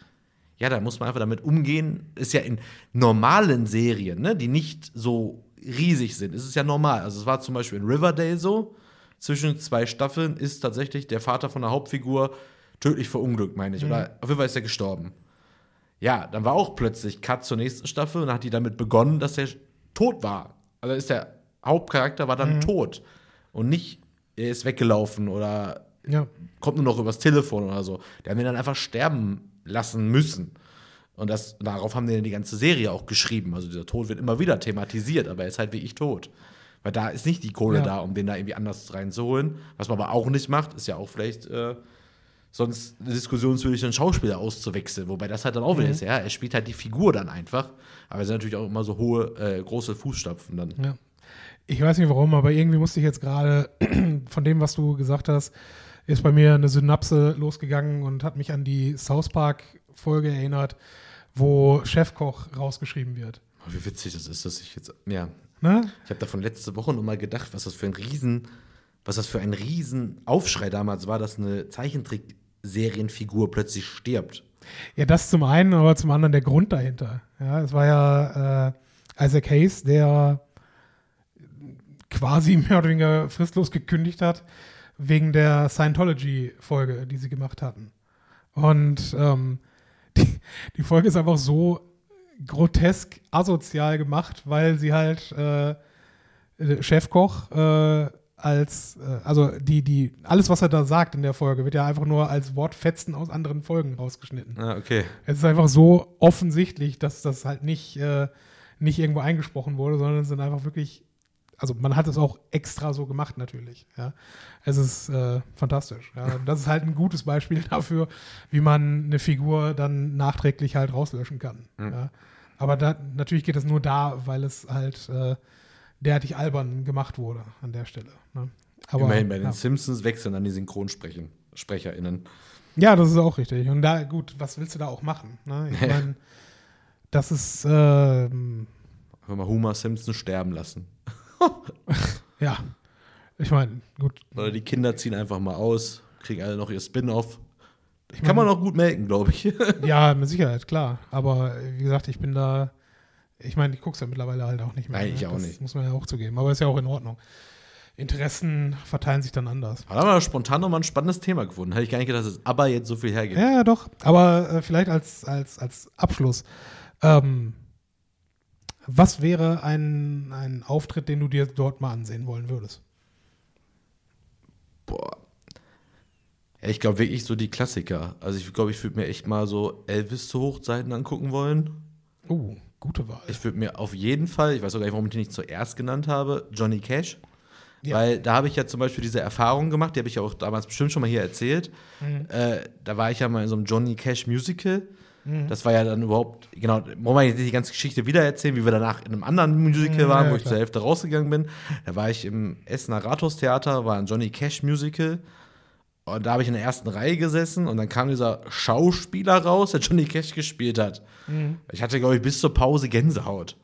ja, da muss man einfach damit umgehen. Ist ja in normalen Serien, ne, die nicht so riesig sind, ist es ja normal. Also es war zum Beispiel in Riverdale so, zwischen zwei Staffeln ist tatsächlich der Vater von der Hauptfigur tödlich verunglückt, meine ich. Oder auf jeden Fall ist er gestorben. Ja, dann war auch plötzlich Cut zur nächsten Staffel und dann hat die damit begonnen, dass er tot war. Also ist der Hauptcharakter war dann tot und nicht, er ist weggelaufen oder Ja. kommt nur noch übers Telefon oder so. Der haben ihn dann einfach sterben lassen müssen. Und das, darauf haben die dann die ganze Serie auch geschrieben. Also dieser Tod wird immer wieder thematisiert, aber er ist halt wirklich tot. Weil da ist nicht die Kohle Ja. da, um den da irgendwie anders reinzuholen. Was man aber auch nicht macht, ist ja auch vielleicht äh, sonst eine diskussionswürdig, einen Schauspieler auszuwechseln. Wobei das halt dann auch wieder ist, ja, er spielt halt die Figur dann einfach. Aber es sind natürlich auch immer so hohe, äh, große Fußstapfen dann. Ja. Ich weiß nicht warum, aber irgendwie musste ich jetzt gerade *clears throat* von dem, was du gesagt hast, ist bei mir eine Synapse losgegangen und hat mich an die South Park-Folge erinnert, wo Chefkoch rausgeschrieben wird. Oh, wie witzig das ist, dass ich jetzt, ja, Ne? Ich habe davon letzte Woche noch mal gedacht, was das für ein Riesen, was das für ein Riesen Aufschrei damals war, dass eine Zeichentrick-Serienfigur plötzlich stirbt. Ja, das zum einen, aber zum anderen der Grund dahinter. Ja, es war ja äh, Isaac Hayes, der quasi mehr oder weniger fristlos gekündigt hat, wegen der Scientology-Folge, die sie gemacht hatten. Und ähm, *laughs* die, die Folge ist einfach so grotesk asozial gemacht, weil sie halt äh, äh, Chefkoch äh, als, äh, also die, die, alles, was er da sagt in der Folge, wird ja einfach nur als Wortfetzen aus anderen Folgen rausgeschnitten. Ah, okay. Es ist einfach so offensichtlich, dass das halt nicht, äh, nicht irgendwo eingesprochen wurde, sondern es sind einfach wirklich, also man hat es auch extra so gemacht natürlich. Ja. Es ist äh, fantastisch. Ja. *laughs* Das ist halt ein gutes Beispiel dafür, wie man eine Figur dann nachträglich halt rauslöschen kann. Ja. Aber da, natürlich geht es nur da, weil es halt äh, derartig albern gemacht wurde an der Stelle. Ne. Aber, Immerhin bei den ja. Simpsons wechseln dann die SynchronsprecherInnen. Ja, das ist auch richtig. Und da, gut, was willst du da auch machen? Ne? Ich *laughs* meine, das ist, ähm, Einfach mal Homer Simpson sterben lassen. *laughs* ja, ich meine, gut. Oder die Kinder ziehen einfach mal aus, kriegen alle noch ihr Spin-off. Ich Kann meine- man auch gut melken, glaube ich. *laughs* Ja, mit Sicherheit, klar. Aber wie gesagt, ich bin da, ich meine, ich gucke es ja mittlerweile halt auch nicht mehr. Nein, ich ne? auch das nicht. muss man ja auch zugeben. Aber ist ja auch in Ordnung. Interessen verteilen sich dann anders. Da haben wir spontan nochmal ein spannendes Thema gefunden. Hätte ich gar nicht gedacht, dass es aber jetzt so viel hergibt. Ja, ja, doch. Aber äh, vielleicht als, als, als Abschluss. Ähm, was wäre ein, ein Auftritt, den du dir dort mal ansehen wollen würdest? Boah. Ja, ich glaube wirklich so die Klassiker. Also ich glaube, ich würde mir echt mal so Elvis zu Hochzeiten angucken wollen. Oh, gute Wahl. Ich würde mir auf jeden Fall, ich weiß auch gar nicht, warum ich den nicht zuerst genannt habe, Johnny Cash. Ja. Weil da habe ich ja zum Beispiel diese Erfahrung gemacht, die habe ich ja auch damals bestimmt schon mal hier erzählt. Mhm. Äh, da war ich ja mal in so einem Johnny Cash Musical. Das war ja dann überhaupt, genau, wollen wir jetzt die ganze Geschichte wieder erzählen, wie wir danach in einem anderen Musical Mhm, waren, ja, wo ich klar. zur Hälfte rausgegangen bin. Da war ich im Essener Rathaustheater, war ein Johnny Cash Musical. Und da habe ich in der ersten Reihe gesessen und dann kam dieser Schauspieler raus, der *laughs* Johnny Cash gespielt hat. Mhm. Ich hatte, glaube ich, bis zur Pause Gänsehaut.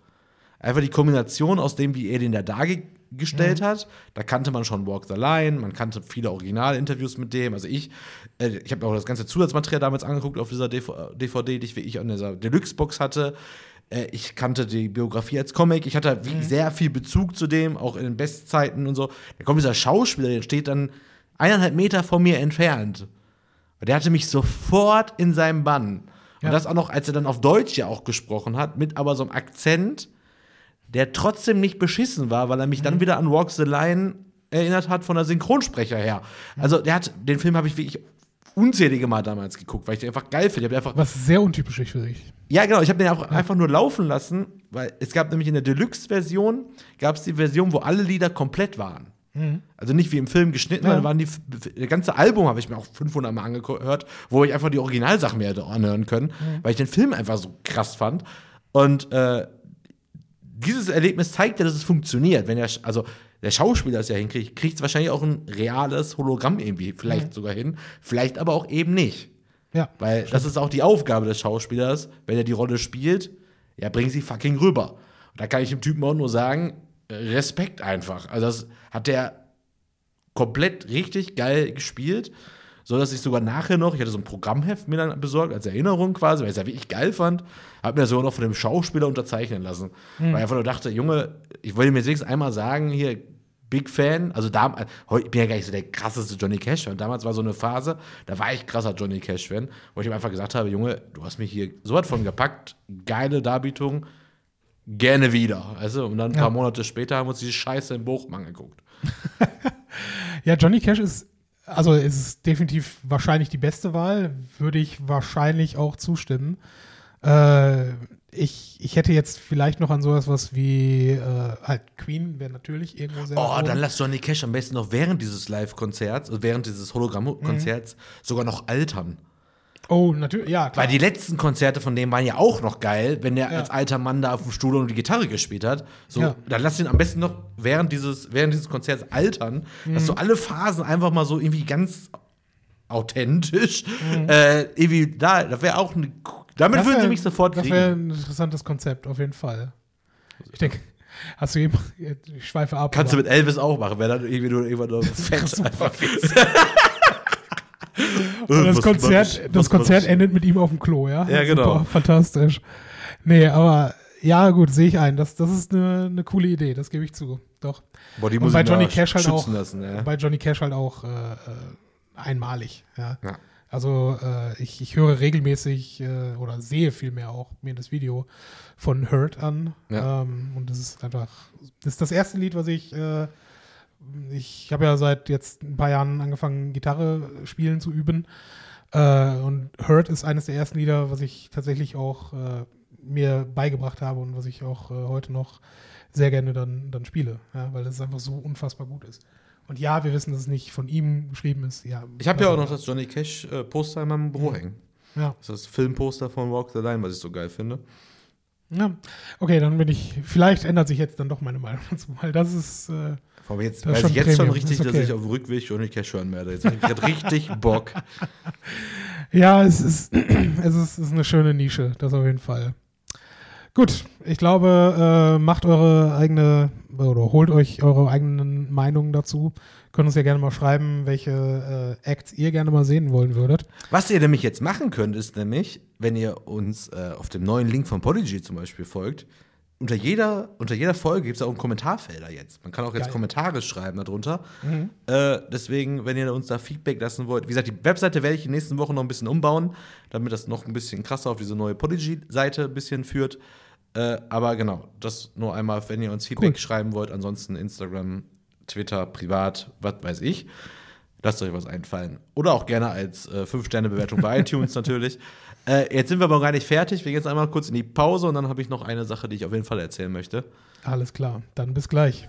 Einfach die Kombination aus dem, wie er den da dargestellt Mhm. hat. Da kannte man schon Walk the Line, man kannte viele Originalinterviews mit dem. Also ich, äh, ich habe mir auch das ganze Zusatzmaterial damals angeguckt auf dieser DV DVD, die ich wirklich an dieser Deluxe-Box hatte. Äh, ich kannte die Biografie als Comic. Ich hatte halt Mhm. sehr viel Bezug zu dem, auch in den Bestzeiten und so. Da kommt dieser Schauspieler, der steht dann eineinhalb Meter von mir entfernt. Und der hatte mich sofort in seinem Bann. Und Ja. das auch noch, als er dann auf Deutsch ja auch gesprochen hat, mit aber so einem Akzent, der trotzdem nicht beschissen war, weil er mich Mhm. dann wieder an Walk the Line erinnert hat von der Synchronsprecher her. Mhm. Also der hat, den Film habe ich wirklich unzählige Mal damals geguckt, weil ich den einfach geil finde. Einfach Was sehr untypisch ist für dich. ja, genau. Ich habe den auch einfach nur laufen lassen, weil es gab nämlich in der Deluxe-Version, gab es die Version, wo alle Lieder komplett waren. Also nicht wie im Film geschnitten, Ja. sondern waren die, das ganze Album habe ich mir auch 500 Mal angehört, wo ich einfach die Originalsachen mir hätte anhören können, weil ich den Film einfach so krass fand. Und äh, dieses Erlebnis zeigt ja, dass es funktioniert. Wenn der, also der Schauspieler es ja hinkriegt, kriegt es wahrscheinlich auch ein reales Hologramm irgendwie vielleicht sogar hin, vielleicht aber auch eben nicht. Ja. Weil das ist auch die Aufgabe des Schauspielers, wenn er die Rolle spielt, ja, bring sie fucking rüber. Und da kann ich dem Typen auch nur sagen, äh, Respekt einfach. Also das hat der komplett richtig geil gespielt, so dass ich sogar nachher noch, ich hatte so ein Programmheft mir dann besorgt als Erinnerung quasi, weil ich es ja wirklich geil fand, habe mir das sogar noch von dem Schauspieler unterzeichnen lassen, weil ich einfach nur dachte, Junge, ich wollte mir jetzt wenigstens einmal sagen, hier Big Fan. Also da, ich bin ja gar nicht so der krasseste Johnny Cash-Fan. Damals war so eine Phase, da war ich krasser Johnny Cash-Fan, wo ich ihm einfach gesagt habe, Junge, du hast mich hier so was von gepackt, geile Darbietung, gerne wieder. Also, und dann ein paar Monate später haben wir uns diese Scheiße im Bochum angeguckt. *laughs* ja, Johnny Cash ist, also ist definitiv wahrscheinlich die beste Wahl, würde ich wahrscheinlich auch zustimmen. Äh, ich, ich hätte jetzt vielleicht noch an sowas was wie äh, halt Queen wäre natürlich irgendwo sehr. Oh, dann lass Johnny Cash am besten noch während dieses Live-Konzerts, also während dieses Hologramm-Konzerts mhm. sogar noch altern. Oh, natürlich, ja, klar. Weil die letzten Konzerte von dem waren ja auch noch geil, wenn der ja. als alter Mann da auf dem Stuhl und die Gitarre gespielt hat. So, ja. dann lass ihn am besten noch während dieses, während dieses Konzerts altern, mhm. dass du alle Phasen einfach mal so irgendwie ganz authentisch mhm. äh, irgendwie da, das wäre auch eine damit das würden wär, sie mich sofort kriegen. Das wäre ein interessantes Konzept, auf jeden Fall. Ich denke, hast du eben, ich schweife ab. Kannst du mit Elvis auch machen, wenn dann irgendwie nur irgendwann nur *laughs* Fett einfach *laughs* Und das Konzert, das Konzert endet mit ihm auf dem Klo, ja? Ja, genau. Super, fantastisch. Nee, aber ja, gut, sehe ich ein. Das, das ist eine, eine coole Idee, das gebe ich zu. Doch. Boah, die muss bei Johnny Cash halt auch, lassen, ja. bei Johnny Cash halt auch äh, äh einmalig, ja. ja. Also äh, ich, ich höre regelmäßig äh, oder sehe vielmehr auch mir das Video von Hurt an. Ja. Ähm, und das ist einfach, das ist das erste Lied, was ich, äh, ich habe ja seit jetzt ein paar Jahren angefangen, Gitarre spielen zu üben. Äh, und Hurt ist eines der ersten Lieder, was ich tatsächlich auch äh, mir beigebracht habe und was ich auch äh, heute noch sehr gerne dann, dann spiele, ja, weil es einfach so unfassbar gut ist. Und ja, wir wissen, dass es nicht von ihm geschrieben ist. Ja, ich habe ja auch noch das Johnny Cash äh, Poster in meinem Büro ja. hängen. Ja. Das ist das Filmposter von Walk the Line, was ich so geil finde. Ja, okay, dann bin ich, vielleicht ändert sich jetzt dann doch meine Meinung *laughs* dazu, weil das ist. Äh, Aber jetzt weiß ich jetzt Premium. schon richtig, okay. dass ich auf dem Rückweg Johnny Cash hören werde. Jetzt habe ich richtig *laughs* Bock. Ja, es ist, *clears throat* es ist, ist eine schöne Nische, das auf jeden Fall. Gut, ich glaube, äh, macht eure eigene oder holt euch eure eigenen Meinungen dazu. Könnt uns ja gerne mal schreiben, welche äh, Acts ihr gerne mal sehen wollen würdet. Was ihr nämlich jetzt machen könnt, ist nämlich, wenn ihr uns äh, auf dem neuen Link von Podigy zum Beispiel folgt, unter jeder, unter jeder Folge gibt es auch einen Kommentarfelder jetzt. Man kann auch jetzt Geil. Kommentare schreiben darunter. Mhm. Äh, deswegen, wenn ihr uns da Feedback lassen wollt, wie gesagt, die Webseite werde ich in den nächsten Wochen noch ein bisschen umbauen, damit das noch ein bisschen krasser auf diese neue Podigy-Seite ein bisschen führt. Äh, aber genau, das nur einmal, wenn ihr uns Feedback cool. schreiben wollt. Ansonsten Instagram, Twitter, privat, was weiß ich. Lasst euch was einfallen. Oder auch gerne als äh, 5-Sterne-Bewertung bei *laughs* iTunes natürlich. Äh, jetzt sind wir aber gar nicht fertig. Wir gehen jetzt einmal kurz in die Pause und dann habe ich noch eine Sache, die ich auf jeden Fall erzählen möchte. Alles klar, dann bis gleich.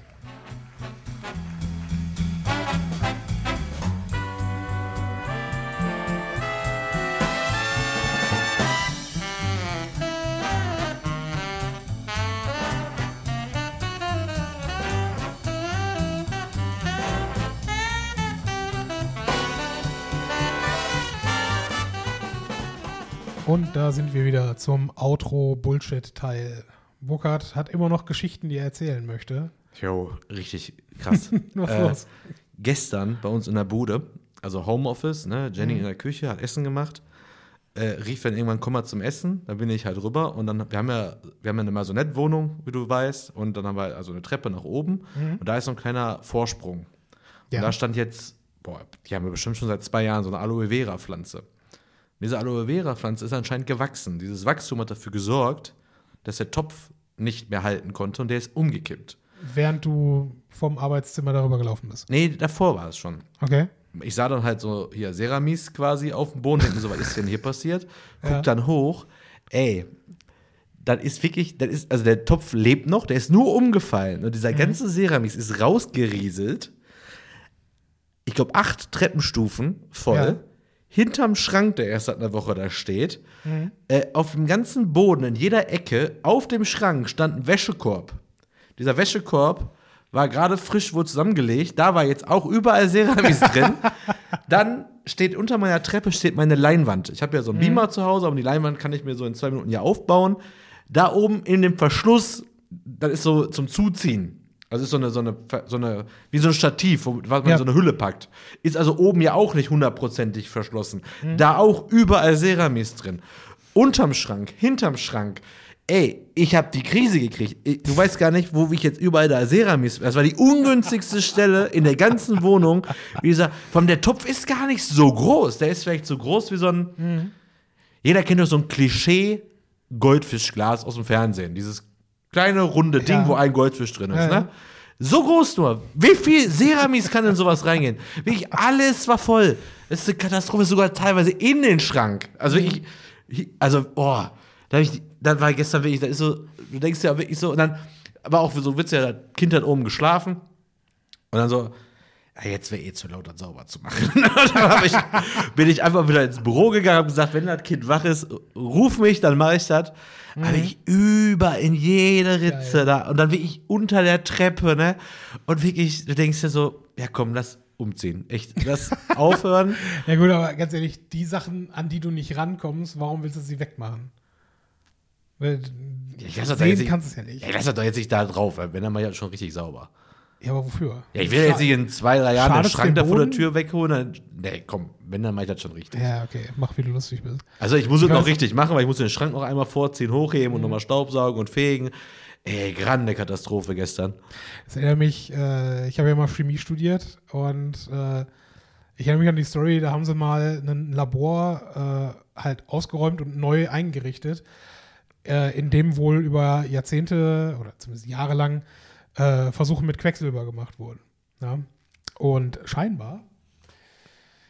Und da sind wir wieder zum Outro-Bullshit-Teil. Burkhard hat immer noch Geschichten, die er erzählen möchte. Jo, richtig krass. *laughs* Was äh, los? Gestern bei uns in der Bude, also Homeoffice, ne, Jenny mhm. in der Küche hat Essen gemacht, äh, rief dann irgendwann, komm mal zum Essen, dann bin ich halt rüber und dann, wir haben ja, wir haben ja eine Maisonette-Wohnung, wie du weißt, und dann haben wir also eine Treppe nach oben mhm. und da ist so ein kleiner Vorsprung. Ja. Und da stand jetzt, boah, die haben wir bestimmt schon seit zwei Jahren so eine Aloe Vera-Pflanze diese Aloe Vera Pflanze ist anscheinend gewachsen. Dieses Wachstum hat dafür gesorgt, dass der Topf nicht mehr halten konnte und der ist umgekippt. Während du vom Arbeitszimmer darüber gelaufen bist? Nee, davor war es schon. Okay. Ich sah dann halt so hier Ceramis quasi auf dem Boden, denke so, was ist denn hier passiert? Guck ja. dann hoch, ey, dann ist wirklich, das ist, also der Topf lebt noch, der ist nur umgefallen und dieser mhm. ganze Ceramis ist rausgerieselt. Ich glaube, acht Treppenstufen voll. Ja hinterm Schrank, der erst seit einer Woche da steht, mhm. äh, auf dem ganzen Boden, in jeder Ecke, auf dem Schrank stand ein Wäschekorb. Dieser Wäschekorb war gerade frisch wohl zusammengelegt. Da war jetzt auch überall Ceramis *laughs* drin. Dann steht unter meiner Treppe steht meine Leinwand. Ich habe ja so einen mhm. Beamer zu Hause, aber die Leinwand kann ich mir so in zwei Minuten ja aufbauen. Da oben in dem Verschluss, das ist so zum Zuziehen. Also ist so eine, so eine, so eine, wie so ein Stativ, wo was man ja. so eine Hülle packt. Ist also oben ja auch nicht hundertprozentig verschlossen. Mhm. Da auch überall Ceramis drin. Unterm Schrank, hinterm Schrank, Ey, ich habe die Krise gekriegt. Du weißt gar nicht, wo ich jetzt überall da Ceramis. Das war die ungünstigste Stelle in der ganzen Wohnung. Wie gesagt, von der Topf ist gar nicht so groß. Der ist vielleicht so groß wie so ein. Mhm. Jeder kennt doch so ein Klischee Goldfischglas aus dem Fernsehen. Dieses kleine runde Ding, Ja. wo ein Goldfisch drin ist. Ja. Ne? So groß nur. Wie viel Ceramis kann in sowas reingehen? Wirklich, alles war voll. Das ist eine Katastrophe, sogar teilweise in den Schrank. Also ich, also, boah, da, ich, da war gestern wirklich, da ist so, du denkst ja wirklich so, und dann war auch so Witz, ja, das Kind hat oben geschlafen und dann so, ja, jetzt wäre eh zu laut, das sauber zu machen. *laughs* dann ich, bin ich einfach wieder ins Büro gegangen und gesagt, wenn das Kind wach ist, ruf mich, dann mache ich das. Aber ich über in jede Ritze Geil. da und dann wirklich unter der Treppe, ne? Und wirklich, du denkst dir so, ja komm, lass umziehen. Echt, lass *laughs* aufhören. Ja gut, aber ganz ehrlich, die Sachen, an die du nicht rankommst, warum willst du sie wegmachen? Weil, ich lass das da jetzt sehen kannst es ja nicht. Ja, ich lass doch jetzt nicht da drauf, wenn dann mal ja schon richtig sauber. Ja, aber wofür? Ja, ich will jetzt nicht in zwei, drei Jahren den Schadet's Schrank da vor der? Tür wegholen. Dann, nee, komm, wenn, dann mach ich das schon richtig. Ja, okay, mach, wie du lustig bist. Also ich muss es Ich noch weiß- richtig machen, weil ich muss den Schrank noch einmal vorziehen, hochheben und Mhm. nochmal Staubsaugen und fegen. Ey, grande Katastrophe gestern. Das erinnert mich, äh, ich habe ja mal Chemie studiert und äh, ich erinnere mich an die Story, da haben sie mal ein Labor äh, halt ausgeräumt und neu eingerichtet, äh, in dem wohl über Jahrzehnte oder zumindest jahrelang äh, Versuche mit Quecksilber gemacht wurden. Ja? Und scheinbar,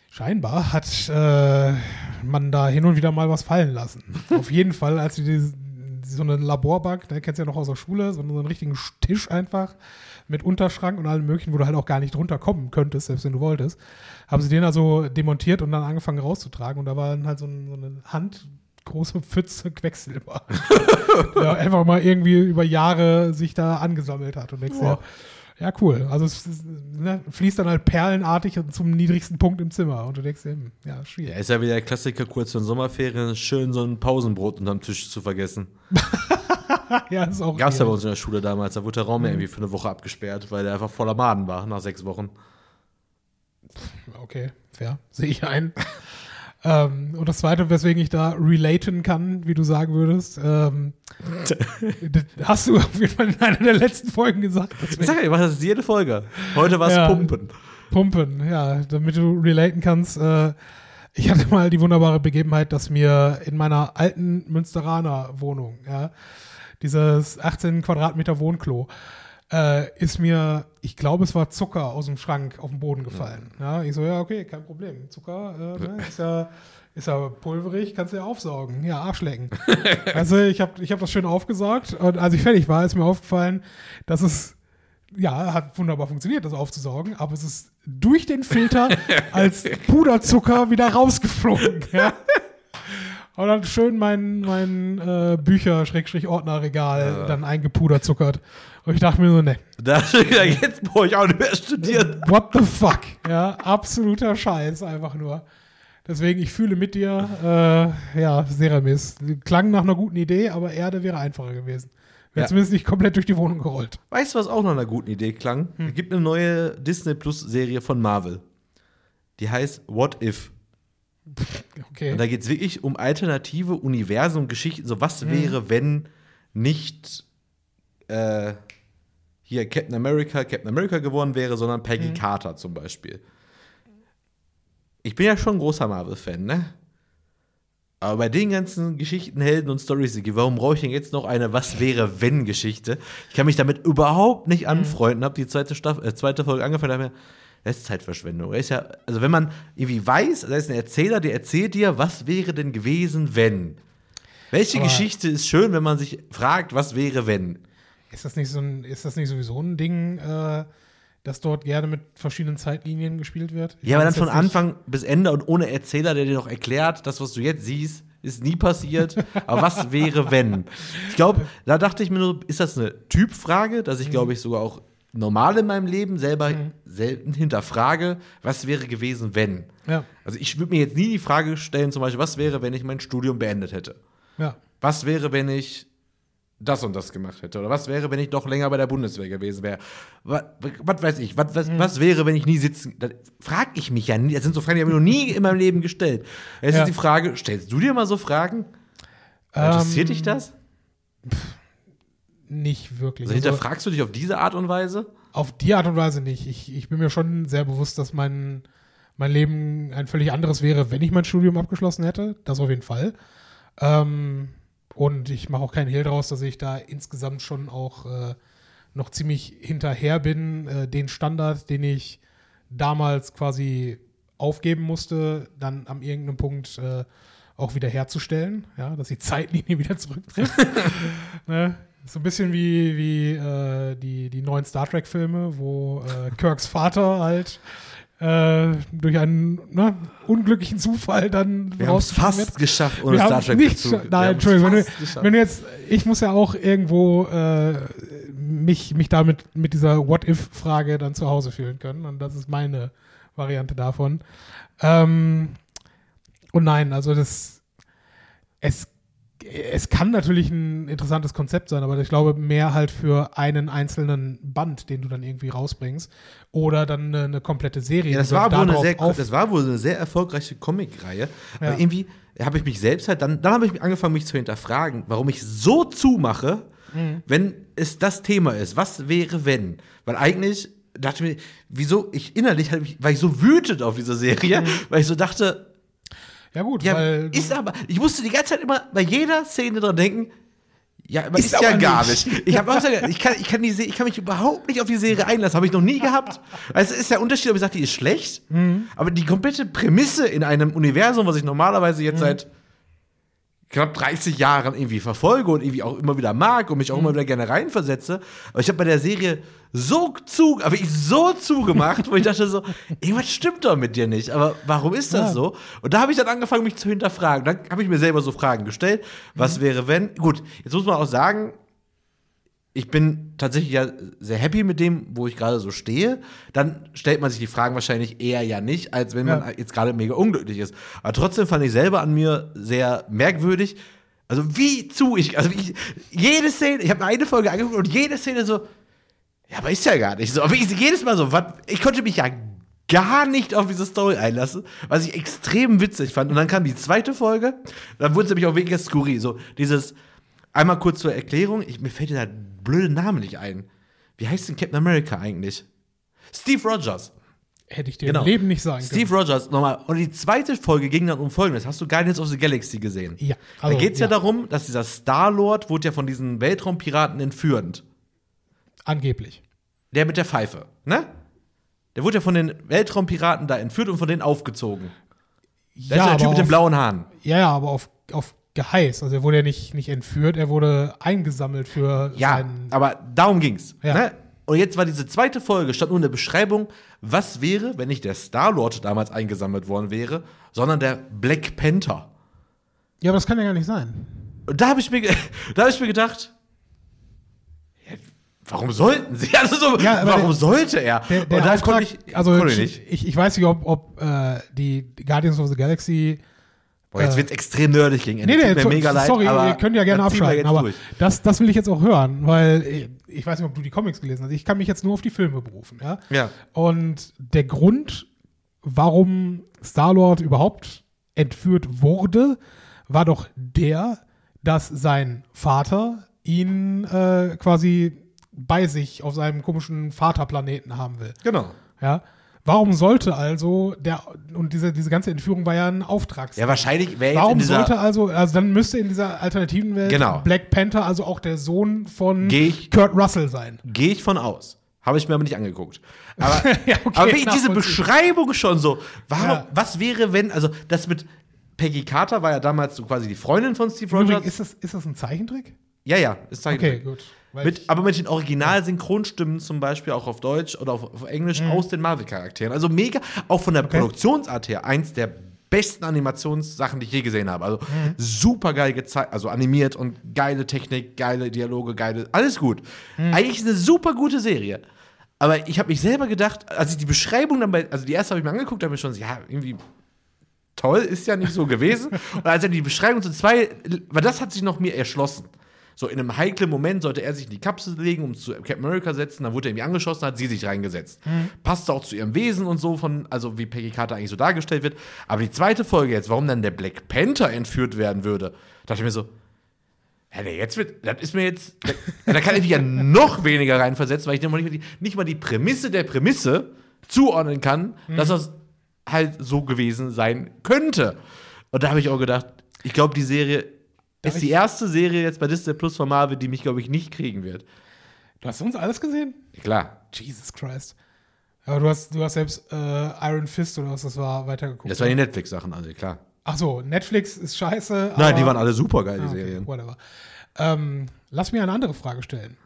scheinbar hat äh, man da hin und wieder mal was fallen lassen. *laughs* Auf jeden Fall, als sie diese, so eine Laborbank, da kennst du ja noch aus der Schule, so einen, so einen richtigen Tisch einfach mit Unterschrank und allem möglichen, wo du halt auch gar nicht drunter kommen könntest, selbst wenn du wolltest, haben sie den also demontiert und dann angefangen rauszutragen und da war dann halt so, ein, so eine handgroße Pfütze Quecksilber, *laughs* der einfach mal irgendwie über Jahre sich da angesammelt hat und denkst Boah. ja, cool. Also es ne, fließt dann halt perlenartig zum niedrigsten Punkt im Zimmer. Und du denkst dir, hm, ja, Ja, schwierig. ist ja wieder der Klassiker, kurz vor den Sommerferien, schön so ein Pausenbrot unterm Tisch zu vergessen. *laughs* Ja, ist auch. Gab's ja bei uns in der Schule damals, da wurde der Raum Mhm. ja irgendwie für eine Woche abgesperrt, weil der einfach voller Maden war nach sechs Wochen. Okay, fair. Sehe ich ein. Ähm, und das Zweite, weswegen ich da relaten kann, wie du sagen würdest, ähm, *laughs* hast du auf jeden Fall in einer der letzten Folgen gesagt. Ich sag ja, ich mach das jede Folge. Heute war es Ja. Pumpen. Pumpen, ja, damit du relaten kannst. Äh, ich hatte mal die wunderbare Begebenheit, dass mir in meiner alten Münsteraner Wohnung, ja, dieses 18 Quadratmeter Wohnklo, äh, ist mir, ich glaube, es war Zucker aus dem Schrank auf den Boden gefallen. Ja, ich so, ja, okay, kein Problem. Zucker äh, ne, ist ja ist ja pulverig, kannst du ja aufsaugen. Ja, Arschlecken. *laughs* also ich habe ich hab das schön aufgesaugt und als ich fertig war, ist mir aufgefallen, dass es ja, hat wunderbar funktioniert, das aufzusaugen, aber es ist durch den Filter *laughs* als Puderzucker wieder rausgeflogen. Ja. *laughs* Und dann schön mein, mein äh, Bücher-Ordnerregal Ja. dann eingepuderzuckert. Und ich dachte mir so, ne, *laughs* Da jetzt brauche ich auch nicht mehr studieren. what the fuck? Ja, absoluter Scheiß einfach nur. Deswegen, ich fühle mit dir, äh, ja, Seramis. Klang nach einer guten Idee, aber Erde wäre einfacher gewesen. Wäre Ja. zumindest nicht komplett durch die Wohnung gerollt. Weißt du, was auch noch einer guten Idee klang? Hm. Es gibt eine neue Disney Plus Serie von Marvel. Die heißt What If. Okay. Und da geht es wirklich um alternative Universum, Geschichten. So, Mhm. was wäre, wenn nicht äh, hier Captain America Captain America geworden wäre, sondern Peggy Mhm. Carter zum Beispiel. Ich bin ja schon ein großer Marvel-Fan, ne? Aber bei den ganzen Geschichten, Helden und Stories, warum brauche ich denn jetzt noch eine Was wäre, wenn Geschichte? Ich kann mich damit überhaupt nicht anfreunden. Hab die zweite, Staffel, äh, zweite Folge angefangen, hab mir, das ist Zeitverschwendung. Ist ja, also wenn man irgendwie weiß, da ist ein Erzähler, der erzählt dir, was wäre denn gewesen, wenn? Welche Aber- Geschichte ist schön, wenn man sich fragt, was wäre, wenn? Ist das nicht so ein, ist das nicht sowieso ein Ding, äh, dass dort gerne mit verschiedenen Zeitlinien gespielt wird? Ich Ja, aber dann von nicht- Anfang bis Ende und ohne Erzähler, der dir noch erklärt, das, was du jetzt siehst, ist nie passiert. aber was wäre, wenn? Ich glaube, da dachte ich mir nur, ist das eine Typfrage, dass ich, glaube ich, sogar auch normal in meinem Leben selber selten hinterfrage, was wäre gewesen, wenn? Ja, Also ich würde mir jetzt nie die Frage stellen, zum Beispiel, was wäre, wenn ich mein Studium beendet hätte? ja. Was wäre, wenn ich das und das gemacht hätte? Oder was wäre, wenn ich doch länger bei der Bundeswehr gewesen wäre? Was, was weiß ich? Was, was, was wäre, wenn ich nie sitzen? Das frage ich mich ja nie. Das sind so Fragen, die habe ich noch nie in meinem Leben gestellt. Jetzt Ja. ist die Frage: Stellst du dir mal so Fragen? Interessiert Ähm, dich das? Nicht wirklich. Also hinterfragst du dich auf diese Art und Weise? Auf die Art und Weise nicht. Ich, ich bin mir schon sehr bewusst, dass mein, mein Leben ein völlig anderes wäre, wenn ich mein Studium abgeschlossen hätte. Das auf jeden Fall. Ähm, und ich mache auch keinen Hehl draus, dass ich da insgesamt schon auch äh, noch ziemlich hinterher bin, äh, den Standard, den ich damals quasi aufgeben musste, dann am irgendeinem Punkt äh, auch wieder herzustellen, ja, dass die Zeitlinie *laughs* wieder zurücktrifft. *laughs* ne? So ein bisschen wie, wie äh, die, die neuen Star Trek-Filme, wo äh, *laughs* Kirks Vater halt äh, durch einen ne, unglücklichen Zufall dann Wir es fast wird. geschafft, ohne Wir Star Trek nicht. Wir Nein, Entschuldigung, wenn du, wenn du jetzt, ich muss ja auch irgendwo äh, mich, mich damit mit dieser What-If-Frage dann zu Hause fühlen können. Und das ist meine Variante davon. Ähm, und nein, also das, es, es kann natürlich ein interessantes Konzept sein, aber ich glaube mehr halt für einen einzelnen Band, den du dann irgendwie rausbringst. Oder dann eine, eine komplette Serie. Ja, das war, wohl eine sehr, das war wohl eine sehr erfolgreiche Comicreihe. Ja. Aber irgendwie habe ich mich selbst halt, dann, dann habe ich angefangen, mich zu hinterfragen, warum ich so zumache, Mhm. wenn es das Thema ist. Was wäre, wenn? Weil eigentlich dachte ich mir, wieso, ich innerlich halt mich, war ich so wütend auf diese Serie, Mhm. weil ich so dachte, ja gut, ja, weil ist aber, ich musste die ganze Zeit immer bei jeder Szene dran denken, ja, aber Ist ist, ja gar nicht. nicht. Ich, hab auch gesagt, ich, kann, ich, kann die, ich kann mich überhaupt nicht auf die Serie einlassen. Habe ich noch nie gehabt. Also es ist der Unterschied, ob ich sage, die ist schlecht. Mhm. Aber die komplette Prämisse in einem Universum, was ich normalerweise Mhm. jetzt seit knapp 30 Jahren irgendwie verfolge und irgendwie auch immer wieder mag und mich auch immer Mhm. wieder gerne reinversetze. Aber ich habe bei der Serie so zu, aber ich so zugemacht, wo ich dachte so, irgendwas stimmt doch mit dir nicht. Aber warum ist das Ja. so? Und da habe ich dann angefangen, mich zu hinterfragen. Dann habe ich mir selber so Fragen gestellt. Was Mhm. wäre, wenn? Gut, jetzt muss man auch sagen, ich bin tatsächlich ja sehr happy mit dem, wo ich gerade so stehe. Dann stellt man sich die Fragen wahrscheinlich eher ja nicht, als wenn man Ja. jetzt gerade mega unglücklich ist. Aber trotzdem fand ich selber an mir sehr merkwürdig. Also wie zu ich, also ich, jede Szene, ich habe mir eine Folge angeguckt und jede Szene so, ja, aber ist ja gar nicht so. Aber ich jedes Mal so, was, ich konnte mich ja gar nicht auf diese Story einlassen, was ich extrem witzig fand. Und dann kam die zweite Folge, dann wurde es nämlich auch weniger skurril. So dieses, einmal kurz zur Erklärung, ich, mir fällt der blöde Name nicht ein. Wie heißt denn Captain America eigentlich? Steve Rogers. hätte ich dir Genau. im Leben nicht sagen können. Steve Rogers, nochmal. Und die zweite Folge ging dann um Folgendes. Hast du Guardians of the Galaxy gesehen? Ja, da also, geht es ja. ja. darum, dass dieser Star-Lord wurde ja von diesen Weltraumpiraten entführt. Angeblich. Der mit der Pfeife, ne? Der wurde ja von den Weltraumpiraten da entführt und von denen aufgezogen. Das ist ja der Typ mit den blauen Haaren. Ja, ja, aber auf, auf Geheiß. Also er wurde ja nicht, nicht entführt, er wurde eingesammelt für Ja, seinen. aber darum ging's. Ja. Ne? Und jetzt war diese zweite Folge, stand nur in der Beschreibung, was wäre, wenn nicht der Star-Lord damals eingesammelt worden wäre, sondern der Black Panther. Ja, aber das kann ja gar nicht sein. Und da habe ich, mir ge- *laughs* da hab ich mir gedacht, ja, warum sollten sie? *laughs* Also so, Ja, warum der- sollte er? Der, der Und da konnte ich, also konnte ich nicht. ich, ich weiß nicht, ob, ob äh, die Guardians of the Galaxy. Boah, jetzt äh, wird's extrem nerdig gegen Ende. Nee, nee, Tut mir mega leid, sorry, aber ihr könnt ja gerne abschalten, aber durch. das, das will ich jetzt auch hören, weil ich, ich weiß nicht, ob du die Comics gelesen hast. Ich kann mich jetzt nur auf die Filme berufen, ja. Ja. Und der Grund, warum Star-Lord überhaupt entführt wurde, war doch der, dass sein Vater ihn äh, quasi bei sich auf seinem komischen Vaterplaneten haben will. Genau. Ja. Warum sollte also der und diese, diese ganze Entführung war ja ein Auftrags. Ja, wahrscheinlich wäre Warum sollte also, also dann müsste in dieser alternativen Welt Genau. Black Panther also auch der Sohn von ich- Kurt Russell sein? Gehe ich von aus. Habe ich mir aber nicht angeguckt. Aber, *laughs* Ja, okay, aber wirklich diese. Beschreibung schon so. Warum, Ja. Was wäre, wenn, also das mit Peggy Carter war ja damals so quasi die Freundin von Steve Übrigens, Rogers. ist das, ist das ein Zeichentrick? ja, ja, ist Okay, Zeichentrick. gut. Mit, aber mit den Original-Synchronstimmen zum Beispiel auch auf Deutsch oder auf, auf Englisch Mhm. aus den Marvel-Charakteren. Also mega, auch von der Produktionsart her, eins der besten Animationssachen, die ich je gesehen habe. Also Mhm. super geil gezeigt, also animiert und geile Technik, geile Dialoge, geile, alles gut. Mhm. Eigentlich eine super gute Serie. Aber ich habe mich selber gedacht, als ich die Beschreibung dann bei, also die erste habe ich mir angeguckt, habe ich schon so, ja, irgendwie toll, ist ja nicht so gewesen. *laughs* Und als er die Beschreibung zu zwei, weil das hat sich noch mir erschlossen. So in einem heiklen Moment sollte er sich in die Kapsel legen, um zu Captain America setzen, dann wurde er irgendwie angeschossen, hat sie sich reingesetzt. Passte auch zu ihrem Wesen und so von, also wie Peggy Carter eigentlich so dargestellt wird. Aber die zweite Folge jetzt, warum dann der Black Panther entführt werden würde, dachte ich mir so, Ja, nee, jetzt wird, das ist mir jetzt, da, da kann ich mich ja noch weniger reinversetzen, weil ich nicht mal die, nicht mal die Prämisse der Prämisse zuordnen kann, dass das halt so gewesen sein könnte. Und da habe ich auch gedacht, ich glaube, die Serie Darf ist die erste Serie jetzt bei Disney Plus von Marvel, die mich, glaube ich, nicht kriegen wird. Du hast uns alles gesehen? Klar. Jesus Christ. Aber du hast, du hast selbst äh, Iron Fist oder was das war, weitergeguckt. Das waren die Netflix-Sachen, also klar. Ach so, Netflix ist scheiße. Nein, die waren alle super geil, die Ah, okay, Serien. whatever. Ähm, lass mir eine andere Frage stellen.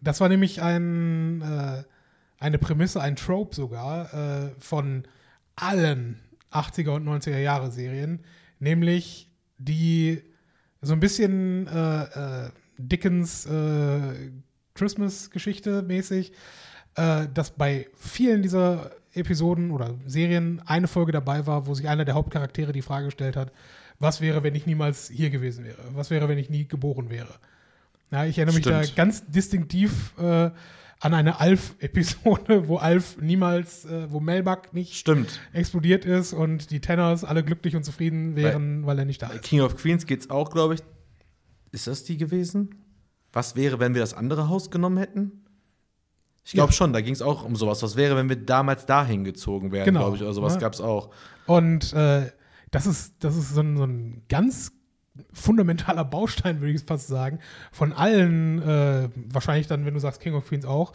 Das war nämlich ein, äh, eine Prämisse, ein Trope sogar äh, von allen 80er und 90er Jahre Serien, nämlich die so ein bisschen äh, äh, Dickens äh, Christmas-Geschichte mäßig, äh, dass bei vielen dieser Episoden oder Serien eine Folge dabei war, wo sich einer der Hauptcharaktere die Frage gestellt hat, was wäre, wenn ich niemals hier gewesen wäre? Was wäre, wenn ich nie geboren wäre? Ja, ich erinnere mich da Stimmt. ganz distinktiv äh, an eine Alf-Episode, wo Alf niemals, äh, wo Melbach nicht Stimmt. explodiert ist und die Tenners alle glücklich und zufrieden wären, weil, er nicht da ist. King of Queens geht's auch, glaube ich. Ist das die gewesen? Was wäre, wenn wir das andere Haus genommen hätten? Ich glaube Ja. schon, da ging es auch um sowas. Was wäre, wenn wir damals dahin gezogen wären, Genau. glaube ich, oder sowas Ja. gab's auch. Und äh, das ist, das ist so ein, so ein ganz fundamentaler Baustein, würde ich fast sagen, von allen, äh, wahrscheinlich dann, wenn du sagst King of Queens auch,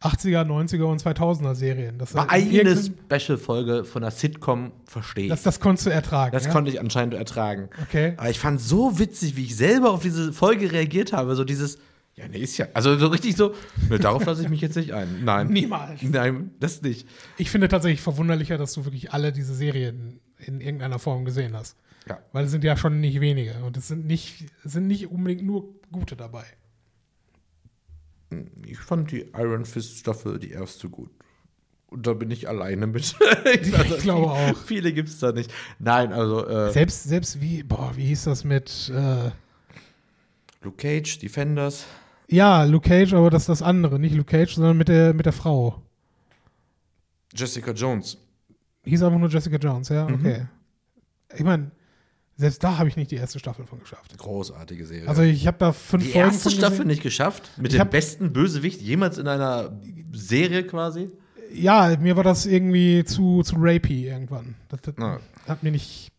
80er, 90er und 2000er Serien. Das, War in eine Special-Folge von der Sitcom verstehe das, ich. das konntest du ertragen. Das ja? konnte ich anscheinend ertragen. Okay. Aber ich fand so witzig, wie ich selber auf diese Folge reagiert habe. So dieses, ja, nee, ist ja. Also so richtig so, ne, darauf lasse ich mich jetzt nicht ein. Nein. Niemals. Nein, das nicht. Ich finde tatsächlich verwunderlicher, dass du wirklich alle diese Serien in irgendeiner Form gesehen hast. Ja. Weil es sind ja schon nicht wenige und es sind nicht, es sind nicht unbedingt nur gute dabei. Ich fand die Iron Fist Staffel die erste gut. Und da bin ich alleine mit. *laughs* Ich glaube auch. Viele gibt es da nicht. Nein, also äh, Selbst, selbst wie, boah, wie hieß das mit, äh, Luke Cage, Defenders. ja, Luke Cage, aber das ist das andere, nicht Luke Cage, sondern mit der, mit der Frau. Jessica Jones. Hieß einfach nur Jessica Jones, ja, Mhm. okay. Ich meine, selbst da habe ich nicht die erste Staffel von geschafft. Großartige Serie. Also ich habe da fünf die Folgen erste von Staffel gesehen. nicht geschafft? Mit Ich dem besten Bösewicht jemals in einer Serie quasi? Ja, mir war das irgendwie zu, zu rapey irgendwann. Das, das hat mir nicht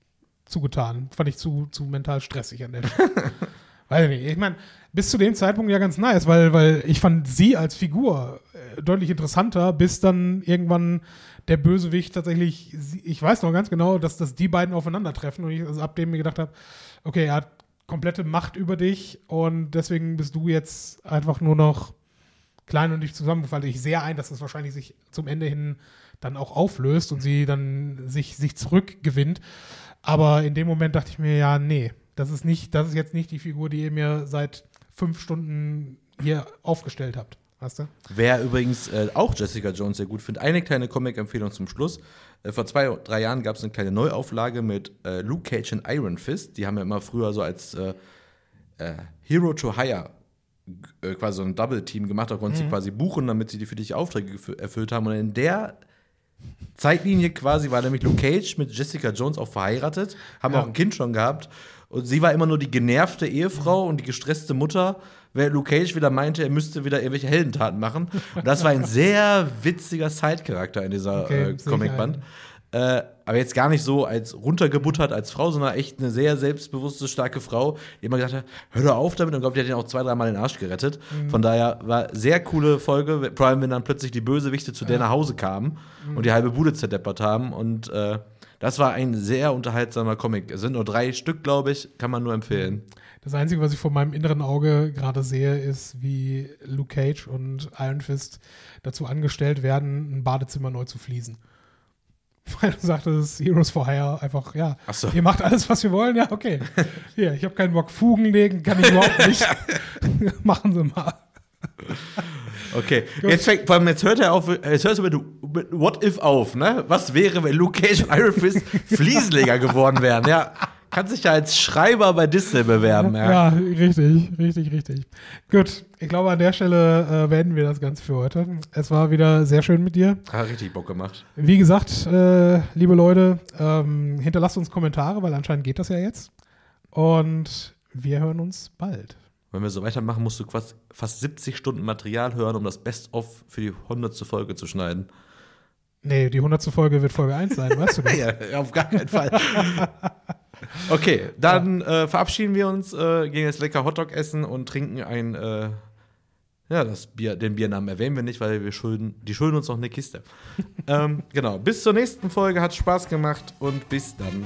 zugetan. Fand ich zu, zu mental stressig an der Stelle. *laughs* Weiß ich nicht. Ich meine, bis zu dem Zeitpunkt ja ganz nice, weil, weil ich fand sie als Figur deutlich interessanter, bis dann irgendwann der Bösewicht tatsächlich, ich weiß noch ganz genau, dass, dass die beiden aufeinandertreffen und ich also ab dem mir gedacht habe, okay, er hat komplette Macht über dich und deswegen bist du jetzt einfach nur noch klein und nicht zusammengefallen. Ich sehe ein, dass es wahrscheinlich sich zum Ende hin dann auch auflöst und sie dann sich, sich zurückgewinnt. Aber in dem Moment dachte ich mir, ja, nee, das ist nicht, das ist jetzt nicht die Figur, die ihr mir seit fünf Stunden hier aufgestellt habt. Weißt du? Wer übrigens äh, auch Jessica Jones sehr gut findet, eine kleine Comic-Empfehlung zum Schluss. Äh, vor zwei, drei Jahren gab es eine kleine Neuauflage mit äh, Luke Cage und Iron Fist. Die haben ja immer früher so als äh, äh, Hero to Hire äh, quasi so ein Double-Team gemacht. Da konntest du quasi buchen, damit sie die für dich Aufträge erfüllt haben. Und in der Zeitlinie quasi war nämlich Luke Cage mit Jessica Jones auch verheiratet, haben Ja. auch ein Kind schon gehabt. Und sie war immer nur die genervte Ehefrau und die gestresste Mutter, während Luke Cage wieder meinte, er müsste wieder irgendwelche Heldentaten machen. Und das war ein sehr witziger Side-Charakter in dieser Okay, äh, Comicband. Äh, aber jetzt gar nicht so als runtergebuttert als Frau, sondern echt eine sehr selbstbewusste, starke Frau, die immer gesagt hat, hör doch auf damit und glaubt, die hat ihn auch zwei, dreimal den Arsch gerettet. Mhm. Von daher war sehr coole Folge, vor allem wenn dann plötzlich die Bösewichte zu der nach Hause kamen Mhm. und die halbe Bude zerdeppert haben. Und äh, das war ein sehr unterhaltsamer Comic. Es sind nur drei Stück, glaube ich, kann man nur empfehlen. Das Einzige, was ich vor meinem inneren Auge gerade sehe, ist, wie Luke Cage und Iron Fist dazu angestellt werden, ein Badezimmer neu zu fließen. *laughs* Weil du sagtest, Heroes for Hire, einfach, ja, so. ihr macht alles, was wir wollen, ja, okay. Hier, ich habe keinen Bock, Fugen legen, kann ich überhaupt *laughs* nicht. *laughs* Machen Sie mal. Okay, jetzt, fängt, vor allem jetzt hört er auf, jetzt hörst du mit, mit What If auf, ne? Was wäre, wenn Luke Cage und Iron Fist Fliesenleger geworden wären? Ja, kann sich ja als Schreiber bei Disney bewerben, ja. Ja, richtig, richtig, richtig. Gut, ich glaube, an der Stelle äh, beenden wir das Ganze für heute. Es war wieder sehr schön mit dir. Hat richtig Bock gemacht. Wie gesagt, äh, liebe Leute, ähm, hinterlasst uns Kommentare, weil anscheinend geht das ja jetzt. Und wir hören uns bald. Wenn wir so weitermachen, musst du fast, fast 70 Stunden Material hören, um das Best-of für die 100. Folge zu schneiden. Nee, die 100. Folge wird Folge 1 sein, weißt du *laughs* das? ja, auf gar keinen Fall. *laughs* *laughs* okay, dann äh, verabschieden wir uns, äh, gehen jetzt lecker Hotdog essen und trinken ein, äh, ja, das Bier, den Biernamen erwähnen wir nicht, weil wir schulden, die schulden uns noch eine Kiste. *laughs* ähm, genau, bis zur nächsten Folge, hat Spaß gemacht und bis dann.